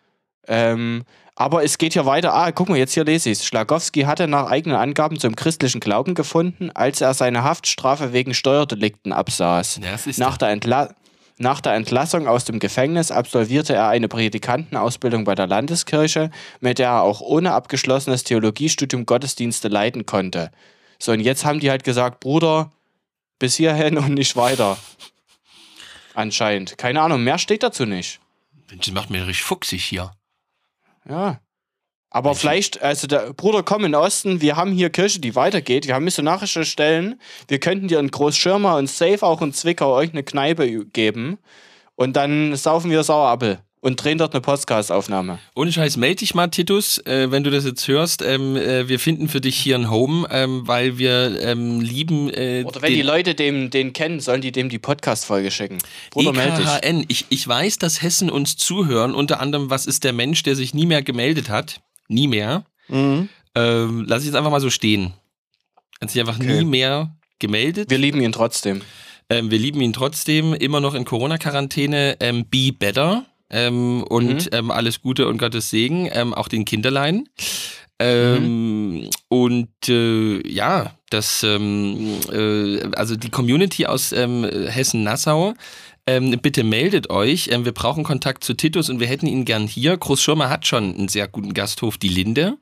Ähm, aber es geht hier weiter. Ah, guck mal, jetzt hier lese ich es. Schlagowski hatte nach eigenen Angaben zum christlichen Glauben gefunden, als er seine Haftstrafe wegen Steuerdelikten absaß. Ja, Nach der, Entla nach der Entlassung aus dem Gefängnis absolvierte er eine Predikantenausbildung bei der Landeskirche, mit der er auch ohne abgeschlossenes Theologiestudium Gottesdienste leiten konnte. So, und jetzt haben die halt gesagt, Bruder, bis hierhin und nicht weiter. Anscheinend. Keine Ahnung, mehr steht dazu nicht. Das macht mir richtig fuchsig hier. Ja. Aber vielleicht, also der Bruder, komm in den Osten, wir haben hier Kirche, die weitergeht, wir haben missionarische Stellen, wir könnten dir in Großschirmer und Safe auch in Zwickau euch eine Kneipe geben und dann saufen wir Sauerappel und drehen dort eine Podcast-Aufnahme. Ohne Scheiß, melde dich mal, Titus, äh, wenn du das jetzt hörst. Ähm, äh, wir finden für dich hier ein Home, ähm, weil wir ähm, lieben. Äh, Oder wenn die Leute dem, den kennen, sollen die dem die Podcast-Folge schicken. Bruder, melde dich. EKHN. Ich, ich weiß, dass Hessen uns zuhören. Unter anderem, was ist der Mensch, der sich nie mehr gemeldet hat? Nie mehr. Mhm. Ähm, lass ich jetzt einfach mal so stehen. Hat sich einfach Okay. nie mehr gemeldet. Wir lieben ihn trotzdem. Ähm, wir lieben ihn trotzdem, immer noch in Corona-Quarantäne. Ähm, be better. Ähm, und ähm, alles Gute und Gottes Segen, ähm, auch den Kinderlein. Ähm, Und äh, ja, das, äh, also die Community aus Hessen-Nassau, ähm, bitte meldet euch. Ähm, wir brauchen Kontakt zu Titus und wir hätten ihn gern hier. Großschirmer hat schon einen sehr guten Gasthof, die Linde.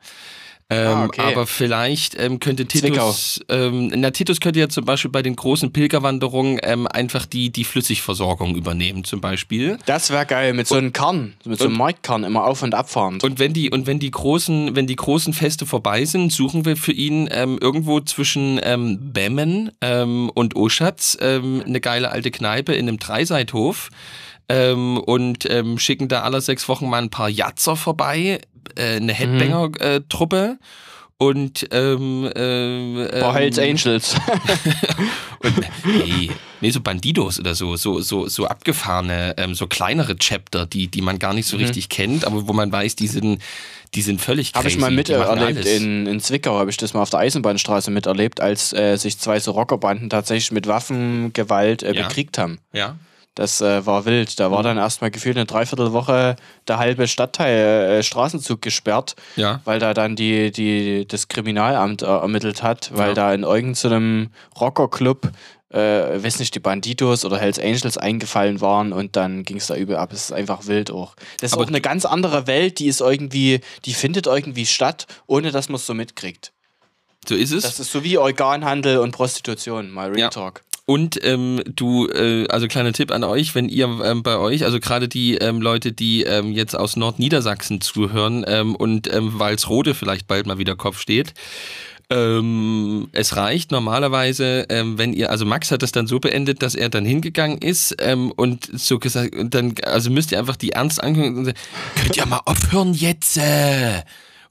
Ähm, Ah, okay. Aber vielleicht ähm, könnte Titus, ähm, na, Titus könnte ja zum Beispiel bei den großen Pilgerwanderungen ähm, einfach die, die Flüssigversorgung übernehmen, zum Beispiel. Das wäre geil, mit so einem Karren, mit so einem Marktkarren immer auf- und abfahrend. Und wenn die, und wenn die großen, wenn die großen Feste vorbei sind, suchen wir für ihn ähm, irgendwo zwischen ähm, Bemmen ähm, und Oschatz eine geile alte Kneipe in einem Dreiseithof ähm, und ähm, schicken da alle sechs Wochen mal ein paar Jatzer vorbei, äh, eine Headbanger-Truppe. Und ähm, ähm, Boah, Hells ähm, Angels. <laughs> <laughs> und, nee, nee, so Bandidos oder so, so, so, so abgefahrene, ähm, so kleinere Chapter, die, die man gar nicht so richtig kennt, aber wo man weiß, die sind, die sind völlig Habe crazy. ich mal miterlebt in, in Zwickau, habe ich das mal auf der Eisenbahnstraße miterlebt, als äh, sich zwei so Rockerbanden tatsächlich mit Waffengewalt äh, Ja. bekriegt haben. Ja. Das äh, war wild. Da Mhm. war dann erstmal gefühlt eine Dreiviertelwoche der halbe Stadtteil äh, Straßenzug gesperrt, Ja. weil da dann die, die, das Kriminalamt äh, ermittelt hat, weil Ja. da in irgendeinem Rockerclub, äh, weiß nicht, die Banditos oder Hells Angels eingefallen waren und dann ging es da übel ab. Es ist einfach wild auch. Das ist Aber- auch eine ganz andere Welt, die ist irgendwie, die findet irgendwie statt, ohne dass man es so mitkriegt. So ist es. Das ist so wie Organhandel und Prostitution, mal Real Ja. Talk. Und ähm, du, äh, also kleiner Tipp an euch, wenn ihr ähm, bei euch, also gerade die ähm, Leute, die ähm, jetzt aus Nordniedersachsen zuhören ähm, und ähm, Walsrode vielleicht bald mal wieder Kopf steht, ähm, es reicht normalerweise, ähm, wenn ihr, also Max hat das dann so beendet, dass er dann hingegangen ist ähm, und so gesagt, und dann, also müsst ihr einfach die ernst angucken und sagen, könnt ihr mal aufhören jetzt? Äh?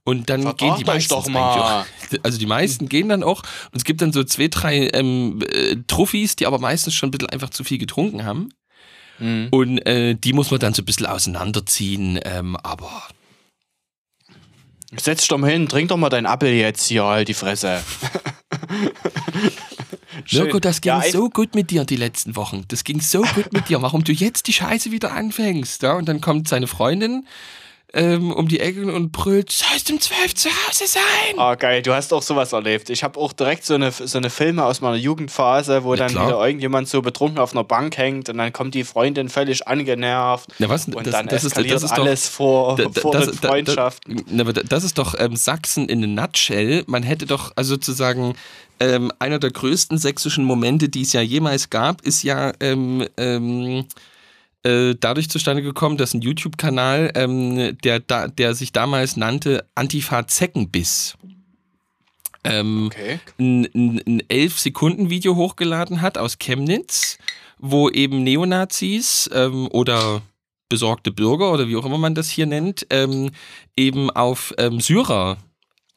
Und dann Vertragt gehen die meisten doch mal. also die meisten gehen dann auch und es gibt dann so zwei, drei ähm, äh, Truffis, die aber meistens schon ein bisschen einfach zu viel getrunken haben. Mhm. Und äh, die muss man dann so ein bisschen auseinanderziehen, ähm, aber Setz dich doch mal hin, trink doch mal dein Apfel jetzt hier, halt die Fresse. <laughs> Mirko, das ging Ja, so gut mit dir die letzten Wochen. Das ging so gut mit dir. Warum du jetzt die Scheiße wieder anfängst? Ja? Und dann kommt seine Freundin ähm, um die Ecke und brüllt, sollst um zwölf zu Hause sein? Ah, geil, du hast auch sowas erlebt. Ich habe auch direkt so eine, so eine Filme aus meiner Jugendphase, wo Ja, dann klar. wieder irgendjemand so betrunken auf einer Bank hängt und dann kommt die Freundin völlig angenervt. Na was? Und Das- dann das ist- eskaliert das ist doch- alles vor, Da- da- vor das- den da- da- Freundschaften. Na, aber da- das ist doch ähm, Sachsen in a nutshell. Man hätte doch, also sozusagen, ähm, einer der größten sächsischen Momente, die es ja jemals gab, ist ja ähm, ähm, äh, dadurch zustande gekommen, dass ein YouTube-Kanal, ähm, der, da, der sich damals nannte Antifa Zeckenbiss, ähm, Okay. ein, ein, ein 11-Sekunden-Video hochgeladen hat aus Chemnitz, wo eben Neonazis ähm, oder besorgte Bürger oder wie auch immer man das hier nennt, ähm, eben auf ähm, Syrer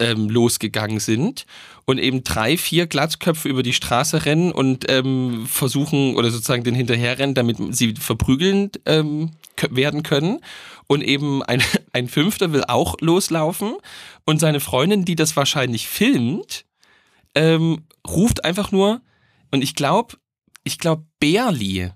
ähm, losgegangen sind und eben drei, vier Glatzköpfe über die Straße rennen und ähm, versuchen oder sozusagen den hinterherrennen, damit sie verprügeln ähm, werden können. Und eben ein, <laughs> ein Fünfter will auch loslaufen und seine Freundin, die das wahrscheinlich filmt, ähm, ruft einfach nur, und ich glaube, ich glaube, Berli.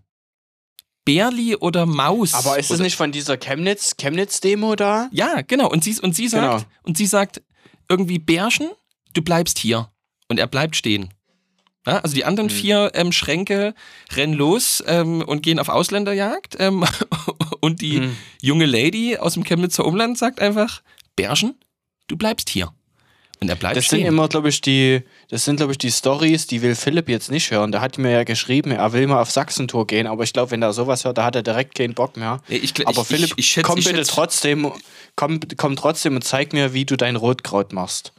Berli oder Maus. Aber ist es nicht von dieser Chemnitz, Chemnitz-Demo da? Ja, genau. Und sie, und sie sagt, Genau. und sie sagt irgendwie, Bärchen, du bleibst hier. Und er bleibt stehen. Ja, also die Mhm. anderen vier ähm, Schränke rennen los ähm, und gehen auf Ausländerjagd. Ähm, <laughs> und die Mhm. junge Lady aus dem Chemnitzer Umland sagt einfach, Bärchen, du bleibst hier. Und er bleibt Das stehen. sind immer, glaube ich, die, das sind, glaube ich, die Stories, die will Philipp jetzt nicht hören. Der hat mir ja geschrieben, er will mal auf Sachsentour gehen, aber ich glaube, wenn er sowas hört, da hat er direkt keinen Bock mehr. Ich gl- aber ich- Philipp, ich- ich schätz- komm ich bitte schätz- trotzdem, komm, komm trotzdem und zeig mir, wie du dein Rotkraut machst.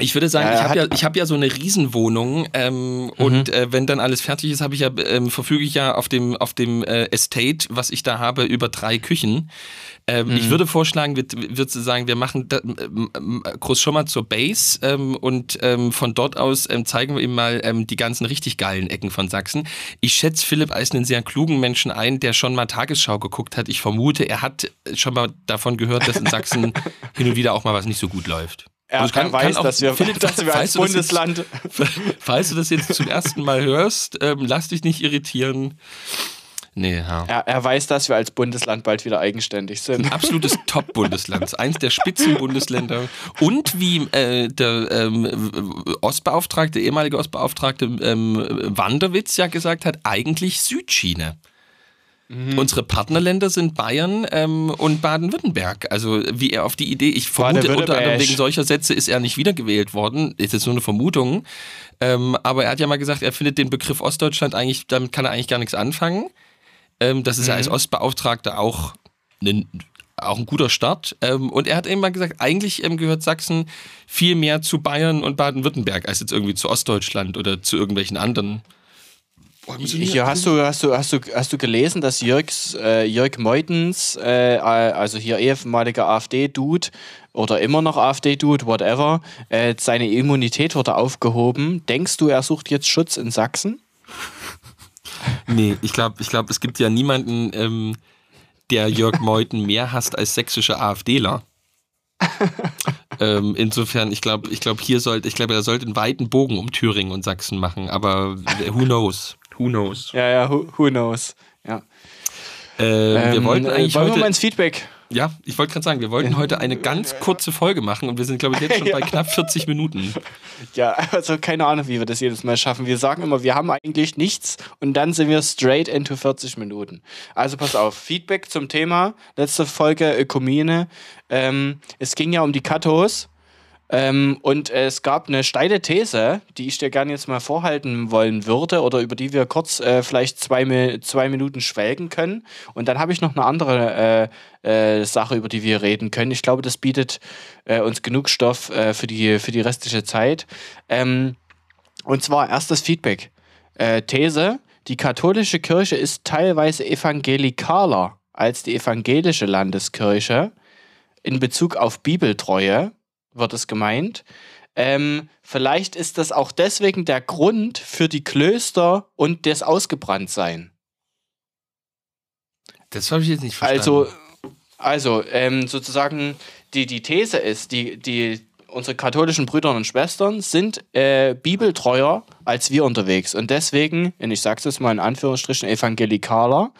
Ich würde sagen, Ja, ich habe ja, Mhm. ich hab ja so eine Riesenwohnung ähm, und äh, wenn dann alles fertig ist, habe ich ja, ähm, verfüge ich ja auf dem, auf dem äh, Estate, was ich da habe, über drei Küchen. Ähm, Mhm. Ich würde vorschlagen, wir, zu sagen, wir machen da, ähm, groß schon mal zur Base ähm, und ähm, von dort aus ähm, zeigen wir ihm mal ähm, die ganzen richtig geilen Ecken von Sachsen. Ich schätze Philipp als einen sehr klugen Menschen ein, der schon mal Tagesschau geguckt hat. Ich vermute, er hat schon mal davon gehört, dass in Sachsen <laughs> hin und wieder auch mal was nicht so gut läuft. Er, Und es kann- er weiß, kann dass wir, Philipp, <laughs> dass wir als das jetzt- Bundesland. <laughs> Falls du das jetzt zum ersten Mal hörst, ähm, lass dich nicht irritieren. Nee, ja. Er, er weiß, dass wir als Bundesland bald wieder eigenständig sind. Ein absolutes <laughs> Top-Bundesland, eins der Spitzenbundesländer. Und wie äh, der ähm, Ostbeauftragte, ehemalige Ostbeauftragte ähm, Wanderwitz ja gesagt hat, eigentlich Südschiene. Mhm. Unsere Partnerländer sind Bayern ähm, und Baden-Württemberg. Also wie er auf die Idee, ich vermute unter anderem wegen solcher Sätze ist er nicht wiedergewählt worden. Ist jetzt nur eine Vermutung. Ähm, aber er hat ja mal gesagt, er findet den Begriff Ostdeutschland eigentlich, damit kann er eigentlich gar nichts anfangen. Ähm, das ist mhm. ja als Ostbeauftragter auch ein, auch ein guter Start. Ähm, und er hat eben mal gesagt, eigentlich ähm, gehört Sachsen viel mehr zu Bayern und Baden-Württemberg als jetzt irgendwie zu Ostdeutschland oder zu irgendwelchen anderen hier hast du, hast du, hast du, hast du gelesen, dass Jörgs, äh, Jörg Meutens, äh, also hier ehemaliger AfD-Dude oder immer noch AfD-Dude, whatever, äh, seine Immunität wurde aufgehoben. Denkst du, er sucht jetzt Schutz in Sachsen? <laughs> nee, ich glaube, ich glaub, es gibt ja niemanden, ähm, der Jörg Meuthen mehr hasst als sächsische AfDler. <laughs> ähm, insofern, ich glaube, ich glaube, hier sollte, ich glaube, er sollte einen weiten Bogen um Thüringen und Sachsen machen, aber who knows? Who knows? Ja, ja, who, who knows? Ja. Äh, wir ähm, wollten eigentlich wollen heute, wir mal ins Feedback. Ja, ich wollte gerade sagen, wir wollten heute eine ganz kurze Folge machen und wir sind, glaube ich, jetzt schon <laughs> ja. bei knapp 40 Minuten. Ja, also keine Ahnung, wie wir das jedes Mal schaffen. Wir sagen immer, wir haben eigentlich nichts und dann sind wir straight into 40 Minuten. Also pass auf, Feedback zum Thema, letzte Folge Ökumene. Ähm, es ging ja um die Kathos ähm, und es gab eine steile These, die ich dir gerne jetzt mal vorhalten wollen würde oder über die wir kurz äh, vielleicht zwei, zwei Minuten schwelgen können. Und dann habe ich noch eine andere äh, äh, Sache, über die wir reden können. Ich glaube, das bietet äh, uns genug Stoff äh, für, die, für die restliche Zeit. Ähm, und zwar erstes Feedback. Äh, These, die katholische Kirche ist teilweise evangelikaler als die evangelische Landeskirche in Bezug auf Bibeltreue wird es gemeint. Ähm, vielleicht ist das auch deswegen der Grund für die Klöster und das Ausgebranntsein. Das habe ich jetzt nicht verstanden. Also, also ähm, sozusagen die, die These ist, die, die, unsere katholischen Brüder und Schwestern sind äh, bibeltreuer als wir unterwegs. Und deswegen, und ich sage es jetzt mal in Anführungsstrichen, evangelikaler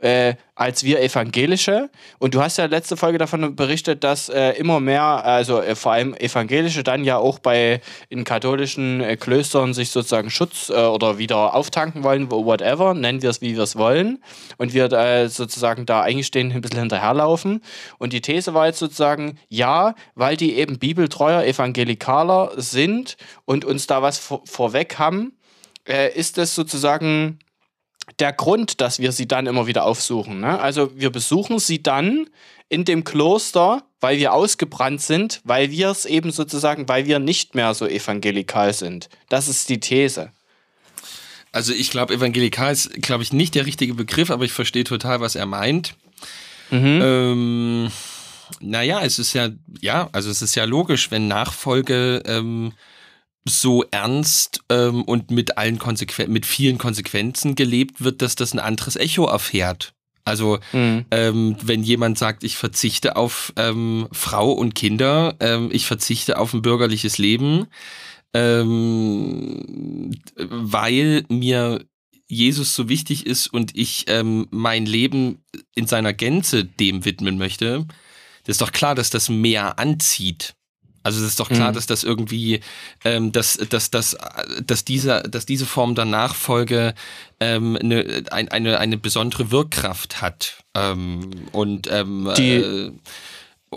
äh, als wir Evangelische. Und du hast ja letzte Folge davon berichtet, dass äh, immer mehr, also äh, vor allem Evangelische, dann ja auch bei in katholischen äh, Klöstern sich sozusagen Schutz äh, oder wieder auftanken wollen, whatever, nennen wir es, wie wir es wollen. Und wir äh, sozusagen da eingestehen, ein bisschen hinterherlaufen. Und die These war jetzt sozusagen, ja, weil die eben bibeltreuer Evangelikaler sind und uns da was vor vorweg haben, ist es sozusagen der Grund, dass wir sie dann immer wieder aufsuchen. Ne? Also wir besuchen sie dann in dem Kloster, weil wir ausgebrannt sind, weil wir es eben sozusagen, weil wir nicht mehr so evangelikal sind. Das ist die These. Also ich glaube, evangelikal ist, glaube ich, nicht der richtige Begriff, aber ich verstehe total, was er meint. Mhm. Ähm, naja, es ist ja, ja, also es ist ja logisch, wenn Nachfolge ähm, so ernst ähm, und mit allen Konsequen mit vielen Konsequenzen gelebt wird, dass das ein anderes Echo erfährt. Also mhm. ähm, wenn jemand sagt, ich verzichte auf ähm, Frau und Kinder, ähm, ich verzichte auf ein bürgerliches Leben, ähm, weil mir Jesus so wichtig ist und ich ähm, mein Leben in seiner Gänze dem widmen möchte, das ist doch klar, dass das mehr anzieht. Also es ist doch klar, mhm. dass das irgendwie, ähm, dass, dass, dass, dass, diese, dass diese Form der Nachfolge ähm, eine, ein, eine, eine besondere Wirkkraft hat. Ähm, und ähm, die, äh,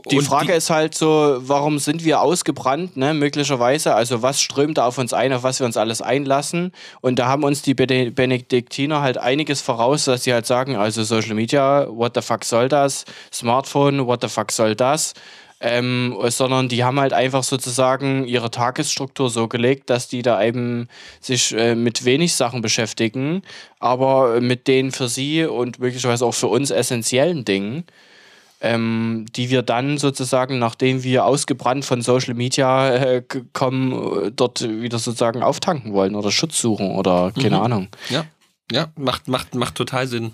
die Frage die, ist halt so, warum sind wir ausgebrannt, ne, möglicherweise? Also was strömt da auf uns ein, auf was wir uns alles einlassen? Und da haben uns die Benediktiner halt einiges voraus, dass sie halt sagen, also Social Media, what the fuck soll das? Smartphone, what the fuck soll das? Ähm, sondern die haben halt einfach sozusagen ihre Tagesstruktur so gelegt, dass die da eben sich äh, mit wenig Sachen beschäftigen, aber mit den für sie und möglicherweise auch für uns essentiellen Dingen. Ähm, die wir dann sozusagen, nachdem wir ausgebrannt von Social Media äh, kommen, dort wieder sozusagen auftanken wollen oder Schutz suchen oder keine mhm. Ahnung. Ja, ja, macht, macht, macht total Sinn.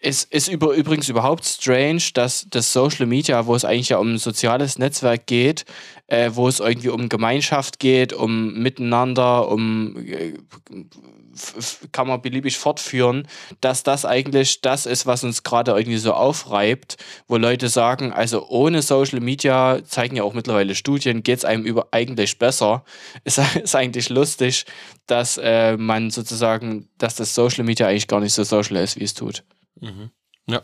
Es ist über, übrigens überhaupt strange, dass das Social Media, wo es eigentlich ja um ein soziales Netzwerk geht, äh, wo es irgendwie um Gemeinschaft geht, um Miteinander, um äh, kann man beliebig fortführen, dass das eigentlich das ist, was uns gerade irgendwie so aufreibt, wo Leute sagen, also ohne Social Media, zeigen ja auch mittlerweile Studien, geht es einem über eigentlich besser. <laughs> Ist, ist eigentlich lustig, dass äh, man sozusagen, dass das Social Media eigentlich gar nicht so social ist, wie es tut. Mhm. Ja.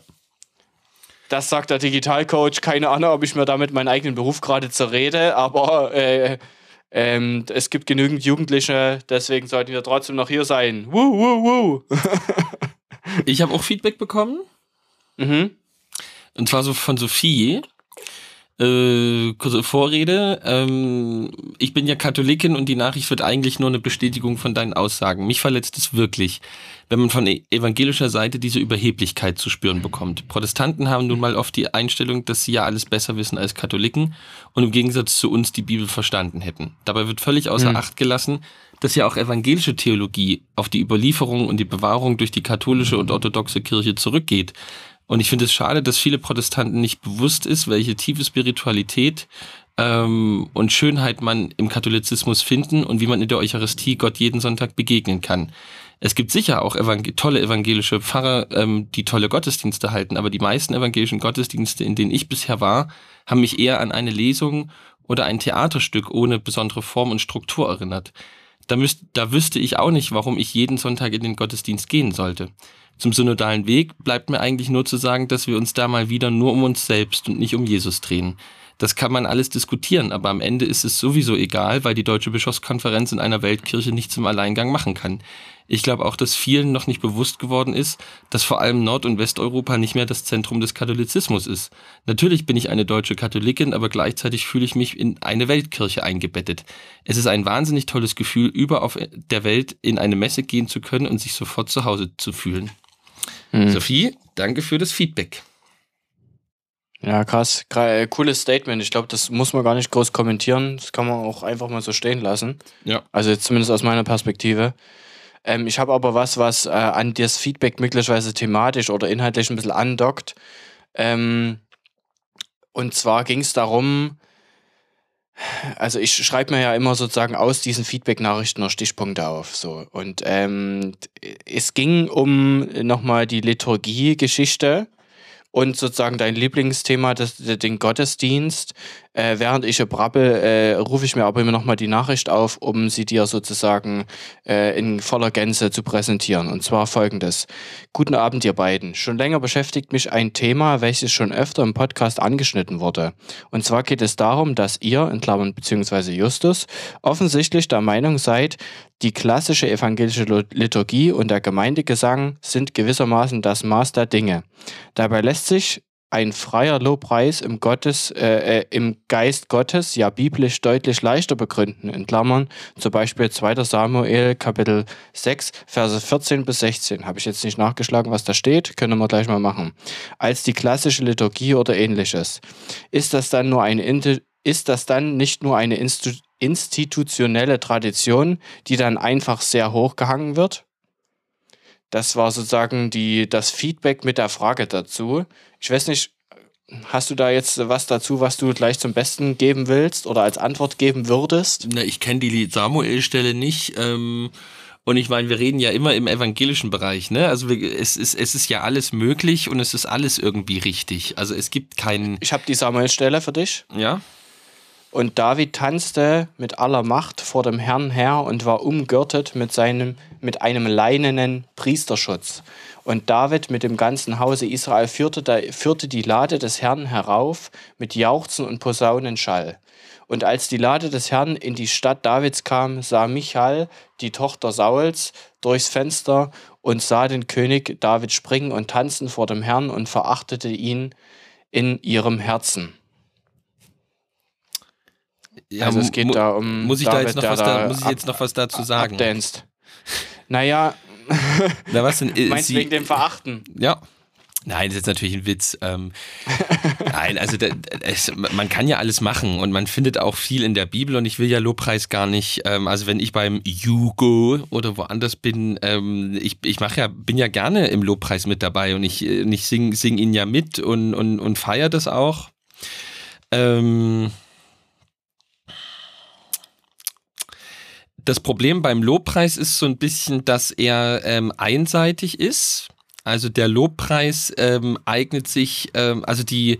Das sagt der Digitalcoach. Keine Ahnung, ob ich mir damit meinen eigenen Beruf gerade zerrede, aber äh, ähm, es gibt genügend Jugendliche, deswegen sollten wir trotzdem noch hier sein. Woo, woo, woo. ich habe auch Feedback bekommen. Mhm. Und zwar so von Sophie. Äh, kurze Vorrede. Ähm, ich bin ja Katholikin und die Nachricht wird eigentlich nur eine Bestätigung von deinen Aussagen. Mich verletzt es wirklich, wenn man von evangelischer Seite diese Überheblichkeit zu spüren bekommt. Protestanten haben nun mal oft die Einstellung, dass sie ja alles besser wissen als Katholiken und im Gegensatz zu uns die Bibel verstanden hätten. Dabei wird völlig außer mhm. Acht gelassen, dass ja auch evangelische Theologie auf die Überlieferung und die Bewahrung durch die katholische und orthodoxe Kirche zurückgeht und ich finde es schade, dass viele Protestanten nicht bewusst ist, welche tiefe Spiritualität ähm, und Schönheit man im Katholizismus finden und wie man in der Eucharistie Gott jeden Sonntag begegnen kann. Es gibt sicher auch evangel tolle evangelische Pfarrer, ähm, die tolle Gottesdienste halten, aber die meisten evangelischen Gottesdienste, in denen ich bisher war, haben mich eher an eine Lesung oder ein Theaterstück ohne besondere Form und Struktur erinnert. Da, müsst, da wüsste ich auch nicht, warum ich jeden Sonntag in den Gottesdienst gehen sollte. Zum synodalen Weg bleibt mir eigentlich nur zu sagen, dass wir uns da mal wieder nur um uns selbst und nicht um Jesus drehen. Das kann man alles diskutieren, aber am Ende ist es sowieso egal, weil die Deutsche Bischofskonferenz in einer Weltkirche nicht zum Alleingang machen kann. Ich glaube auch, dass vielen noch nicht bewusst geworden ist, dass vor allem Nord- und Westeuropa nicht mehr das Zentrum des Katholizismus ist. Natürlich bin ich eine deutsche Katholikin, aber gleichzeitig fühle ich mich in eine Weltkirche eingebettet. Es ist ein wahnsinnig tolles Gefühl, über auf der Welt in eine Messe gehen zu können und sich sofort zu Hause zu fühlen. Mhm. Sophie, danke für das Feedback. Ja, krass. Äh, cooles Statement. Ich glaube, das muss man gar nicht groß kommentieren. Das kann man auch einfach mal so stehen lassen. Ja. Also jetzt zumindest aus meiner Perspektive. Ähm, ich habe aber was, was äh, an das Feedback möglicherweise thematisch oder inhaltlich ein bisschen andockt. Ähm, und zwar ging es darum, also ich schreibe mir ja immer sozusagen aus diesen Feedback-Nachrichten noch Stichpunkte auf. So. Und ähm, es ging um nochmal die Liturgie-Geschichte und sozusagen dein Lieblingsthema, das, den Gottesdienst. Äh, während ich brabbel, äh, rufe ich mir aber immer nochmal die Nachricht auf, um sie dir sozusagen äh, in voller Gänze zu präsentieren. Und zwar folgendes. Guten Abend, ihr beiden. Schon länger beschäftigt mich ein Thema, welches schon öfter im Podcast angeschnitten wurde. Und zwar geht es darum, dass ihr, in Klammern beziehungsweise Justus, offensichtlich der Meinung seid, die klassische evangelische Liturgie und der Gemeindegesang sind gewissermaßen das Maß der Dinge. Dabei lässt sich ein freier Lobpreis im, Gottes, äh, äh, im Geist Gottes ja biblisch deutlich leichter begründen, in Klammern, zum Beispiel 2. Samuel Kapitel 6, Verse 14 bis 16. Habe ich jetzt nicht nachgeschlagen, was da steht, können wir gleich mal machen. Als die klassische Liturgie oder ähnliches. Ist das dann nur eine ist das dann nicht nur eine institutionelle Tradition, die dann einfach sehr hochgehangen wird? Das war sozusagen die, das Feedback mit der Frage dazu. Ich weiß nicht, hast du da jetzt was dazu, was du gleich zum Besten geben willst oder als Antwort geben würdest? Na, ich kenne die Samuel-Stelle nicht. Ähm und ich meine, wir reden ja immer im evangelischen Bereich, ne? Also wir, es, ist, es ist ja alles möglich und es ist alles irgendwie richtig. Also es gibt keinen. Ich habe die Samuel-Stelle für dich. Ja. Und David tanzte mit aller Macht vor dem Herrn her und war umgürtet mit, seinem, mit einem leinenen Priesterschutz. Und David mit dem ganzen Hause Israel führte, führte die Lade des Herrn herauf mit Jauchzen und Posaunenschall. Und als die Lade des Herrn in die Stadt Davids kam, sah Michal, die Tochter Sauls, durchs Fenster und sah den König David springen und tanzen vor dem Herrn und verachtete ihn in ihrem Herzen. Ja, also es geht da um. Muss ich, David, da jetzt noch was da, muss ich jetzt noch was dazu sagen? Abdanzt. Naja. <laughs> Na, was denn? Äh, Meinst du wegen dem Verachten? Ja. Nein, das ist natürlich ein Witz. Ähm, <laughs> nein, also da, es, man kann ja alles machen und man findet auch viel in der Bibel und ich will ja Lobpreis gar nicht. Ähm, also wenn ich beim Jugo oder woanders bin, ähm, ich, ich mache ja, bin ja gerne im Lobpreis mit dabei und ich, äh, ich singe sing ihn ja mit und, und, und feiere das auch. Ähm, Das Problem beim Lobpreis ist so ein bisschen, dass er ähm, einseitig ist. Also der Lobpreis ähm, eignet sich, ähm, also die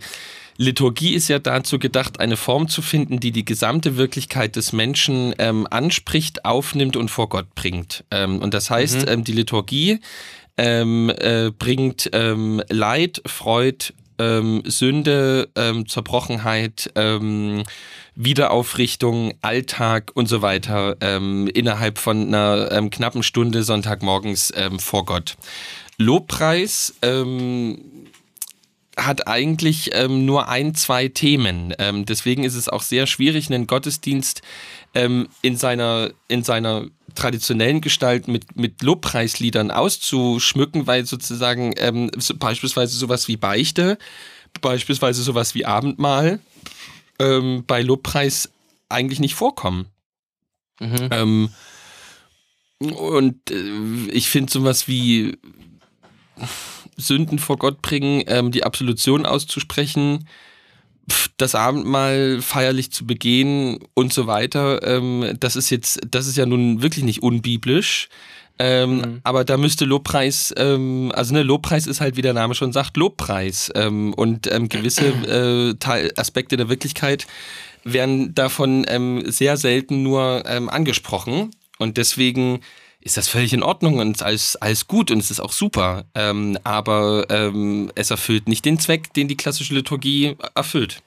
Liturgie ist ja dazu gedacht, eine Form zu finden, die die gesamte Wirklichkeit des Menschen ähm, anspricht, aufnimmt und vor Gott bringt. Ähm, und das heißt, mhm. ähm, die Liturgie ähm, äh, bringt ähm, Leid, Freud, ähm, Sünde, ähm, Zerbrochenheit, ähm, Wiederaufrichtung, Alltag und so weiter ähm, innerhalb von einer ähm, knappen Stunde Sonntagmorgens ähm, vor Gott. Lobpreis hat eigentlich ähm, nur ein, zwei Themen. Ähm, deswegen ist es auch sehr schwierig, einen Gottesdienst ähm, in, seiner, in seiner traditionellen Gestalt mit, mit Lobpreisliedern auszuschmücken, weil sozusagen ähm, so, beispielsweise sowas wie Beichte, beispielsweise sowas wie Abendmahl ähm, bei Lobpreis eigentlich nicht vorkommen. Mhm. Ähm, und äh, ich finde sowas wie Sünden vor Gott bringen, ähm, die Absolution auszusprechen, das Abendmahl feierlich zu begehen und so weiter, ähm, das ist jetzt, das ist ja nun wirklich nicht unbiblisch. Ähm, mhm. Aber da müsste Lobpreis, ähm, also ne, Lobpreis ist halt, wie der Name schon sagt, Lobpreis. Ähm, und ähm, gewisse äh, Teil, Aspekte der Wirklichkeit werden davon ähm, sehr selten nur ähm, angesprochen. Und deswegen ist das völlig in Ordnung und alles, alles gut und es ist auch super. Ähm, aber ähm, es erfüllt nicht den Zweck, den die klassische Liturgie erfüllt.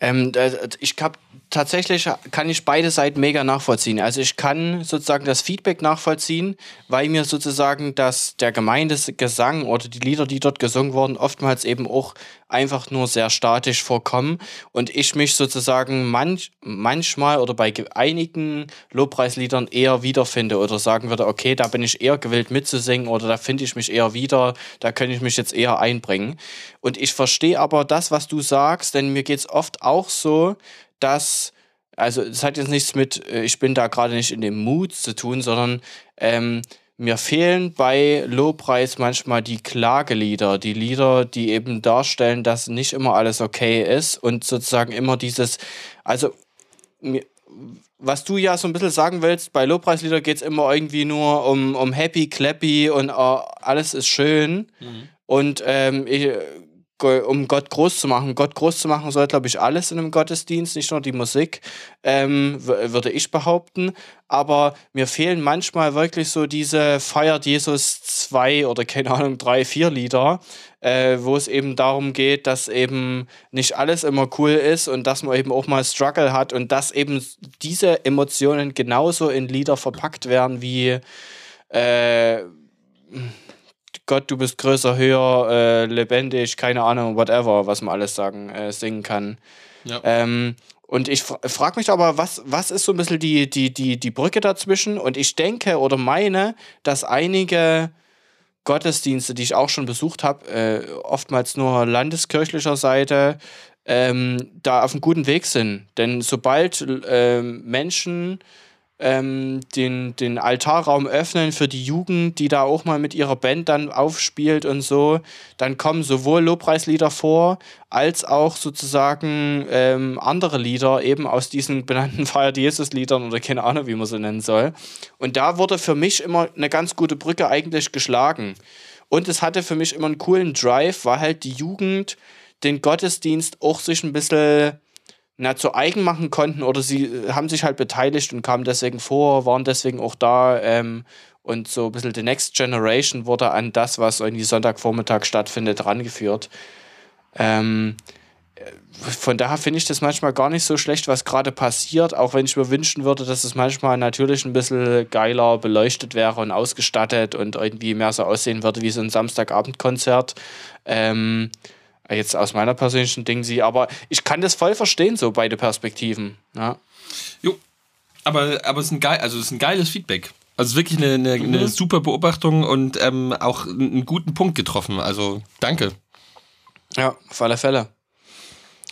Ähm, ich habe tatsächlich kann ich beide Seiten mega nachvollziehen. Also ich kann sozusagen das Feedback nachvollziehen, weil mir sozusagen dass der Gemeindegesang oder die Lieder, die dort gesungen wurden, oftmals eben auch einfach nur sehr statisch vorkommen und ich mich sozusagen manch, manchmal oder bei einigen Lobpreisliedern eher wiederfinde oder sagen würde, okay, da bin ich eher gewillt mitzusingen oder da finde ich mich eher wieder, da könnte ich mich jetzt eher einbringen. Und ich verstehe aber das, was du sagst, denn mir geht es oft auch so, dass, also es hat jetzt nichts mit, äh, ich bin da gerade nicht in dem Mut zu tun, sondern ähm, mir fehlen bei Lobpreis manchmal die Klagelieder, die Lieder, die eben darstellen, dass nicht immer alles okay ist und sozusagen immer dieses, also was du ja so ein bisschen sagen willst, bei Lobpreislieder geht es immer irgendwie nur um, um Happy, Clappy und uh, alles ist schön. Mhm. Und ähm, ich, um Gott groß zu machen. Gott groß zu machen soll, glaube ich, alles in einem Gottesdienst, nicht nur die Musik, ähm, würde ich behaupten. Aber mir fehlen manchmal wirklich so diese Feiert Jesus zwei oder keine Ahnung, drei, vier Lieder, äh, wo es eben darum geht, dass eben nicht alles immer cool ist und dass man eben auch mal Struggle hat und dass eben diese Emotionen genauso in Lieder verpackt werden wie äh, Gott, du bist größer, höher, äh, lebendig, keine Ahnung, whatever, was man alles sagen, äh, singen kann. Ja. Ähm, und ich frage mich aber, was, was ist so ein bisschen die, die, die, die Brücke dazwischen? Und ich denke oder meine, dass einige Gottesdienste, die ich auch schon besucht habe, äh, oftmals nur landeskirchlicher Seite, ähm, da auf einem guten Weg sind. Denn sobald äh, Menschen ähm, den, den Altarraum öffnen für die Jugend, die da auch mal mit ihrer Band dann aufspielt und so. Dann kommen sowohl Lobpreislieder vor, als auch sozusagen ähm, andere Lieder, eben aus diesen <laughs> benannten Feiert Jesus-Liedern oder keine Ahnung, wie man sie nennen soll. Und da wurde für mich immer eine ganz gute Brücke eigentlich geschlagen. Und es hatte für mich immer einen coolen Drive, weil halt die Jugend den Gottesdienst auch sich ein bisschen na, zu eigen machen konnten oder sie äh, haben sich halt beteiligt und kamen deswegen vor, waren deswegen auch da ähm, und so ein bisschen the next generation wurde an das, was irgendwie Sonntagvormittag stattfindet, rangeführt. Ähm, äh, von daher finde ich das manchmal gar nicht so schlecht, was gerade passiert, auch wenn ich mir wünschen würde, dass es manchmal natürlich ein bisschen geiler beleuchtet wäre und ausgestattet und irgendwie mehr so aussehen würde wie so ein Samstagabendkonzert. Ähm, Jetzt aus meiner persönlichen Ding sie, aber ich kann das voll verstehen, so beide Perspektiven. Ja. Jo, aber, aber es ist ein geil, also es ist ein geiles Feedback. Also wirklich eine, eine, mhm. eine super Beobachtung und ähm, auch einen guten Punkt getroffen. Also danke. Ja, auf alle Fälle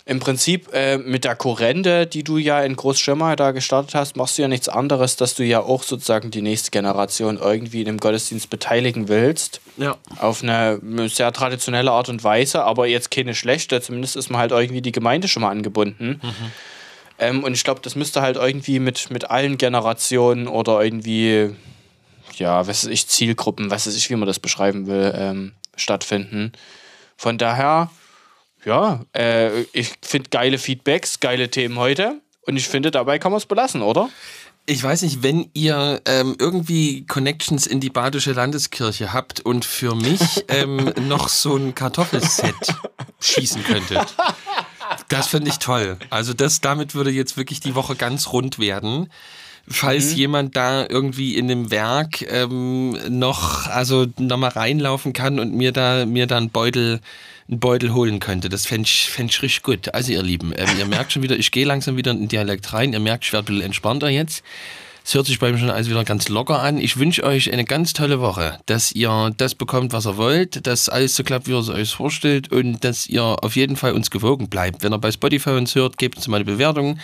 im Prinzip äh, mit der Korrente, die du ja in Großschirmer da gestartet hast, machst du ja nichts anderes, dass du ja auch sozusagen die nächste Generation irgendwie in dem Gottesdienst beteiligen willst. Ja. Auf eine sehr traditionelle Art und Weise, aber jetzt keine schlechte. Zumindest ist man halt irgendwie die Gemeinde schon mal angebunden. Mhm. Ähm, und ich glaube, das müsste halt irgendwie mit, mit allen Generationen oder irgendwie, ja, was weiß ich, Zielgruppen, was weiß ich, wie man das beschreiben will, ähm, stattfinden. Von daher ja, äh, ich finde geile Feedbacks, geile Themen heute. Und ich finde, dabei kann man es belassen, oder? Ich weiß nicht, wenn ihr ähm, irgendwie Connections in die Badische Landeskirche habt und für mich <laughs> ähm, noch so ein Kartoffelset schießen könntet. Das finde ich toll. Also das, damit würde jetzt wirklich die Woche ganz rund werden. Falls mhm. jemand da irgendwie in dem Werk ähm, noch, also nochmal reinlaufen kann und mir da, mir da einen Beutel einen Beutel holen könnte. Das fände ich, fänd ich richtig gut. Also ihr Lieben, ähm, ihr merkt schon wieder, ich gehe langsam wieder in den Dialekt rein. Ihr merkt, ich werde ein bisschen entspannter jetzt. Es hört sich bei mir schon alles wieder ganz locker an. Ich wünsche euch eine ganz tolle Woche, dass ihr das bekommt, was ihr wollt, dass alles so klappt, wie ihr es euch vorstellt und dass ihr auf jeden Fall uns gewogen bleibt. Wenn ihr bei Spotify uns hört, gebt uns mal eine Bewertung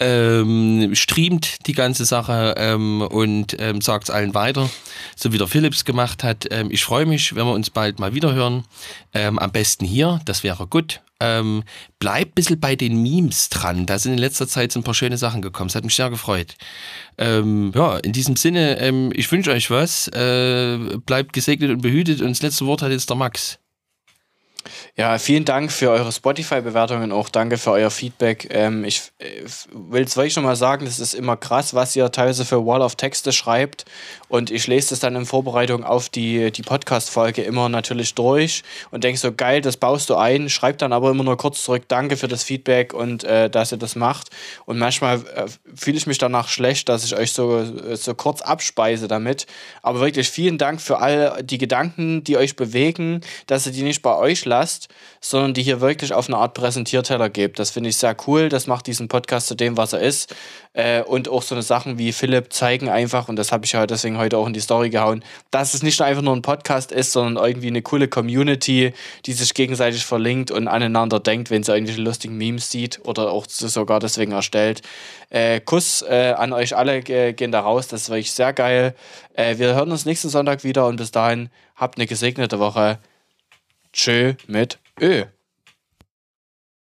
ähm, streamt die ganze Sache ähm, und ähm, sagt es allen weiter, so wie der Philips gemacht hat. Ähm, ich freue mich, wenn wir uns bald mal wieder hören. Ähm, am besten hier, das wäre gut. Ähm, bleibt ein bisschen bei den Memes dran. Da sind in letzter Zeit so ein paar schöne Sachen gekommen. Es hat mich sehr gefreut. Ja, in diesem Sinne, ich wünsche euch was. Äh, bleibt gesegnet und behütet. Und das letzte Wort hat jetzt der Max. Ja, vielen Dank für eure Spotify-Bewertungen, auch danke für euer Feedback. Ähm, ich äh, will es wirklich nochmal sagen, das ist immer krass, was ihr teilweise für Wall of Texte schreibt. Und ich lese das dann in Vorbereitung auf die, die Podcast-Folge immer natürlich durch und denke so, geil, das baust du ein, schreib dann aber immer nur kurz zurück, danke für das Feedback und äh, dass ihr das macht. Und manchmal äh, fühle ich mich danach schlecht, dass ich euch so, so kurz abspeise damit. Aber wirklich vielen Dank für all die Gedanken, die euch bewegen, dass ihr die nicht bei euch lasst, sondern die hier wirklich auf eine Art Präsentierteller gebt. Das finde ich sehr cool. Das macht diesen Podcast zu dem, was er ist. Äh, und auch so eine Sachen wie Philipp zeigen einfach, und das habe ich ja deswegen heute auch in die Story gehauen, dass es nicht einfach nur ein Podcast ist, sondern irgendwie eine coole Community, die sich gegenseitig verlinkt und aneinander denkt, wenn sie irgendwelche lustigen Memes sieht oder auch sogar deswegen erstellt. Äh, Kuss äh, an euch alle gehen da raus, das ist wirklich sehr geil. Äh, wir hören uns nächsten Sonntag wieder und bis dahin habt eine gesegnete Woche. Tschö mit Ö.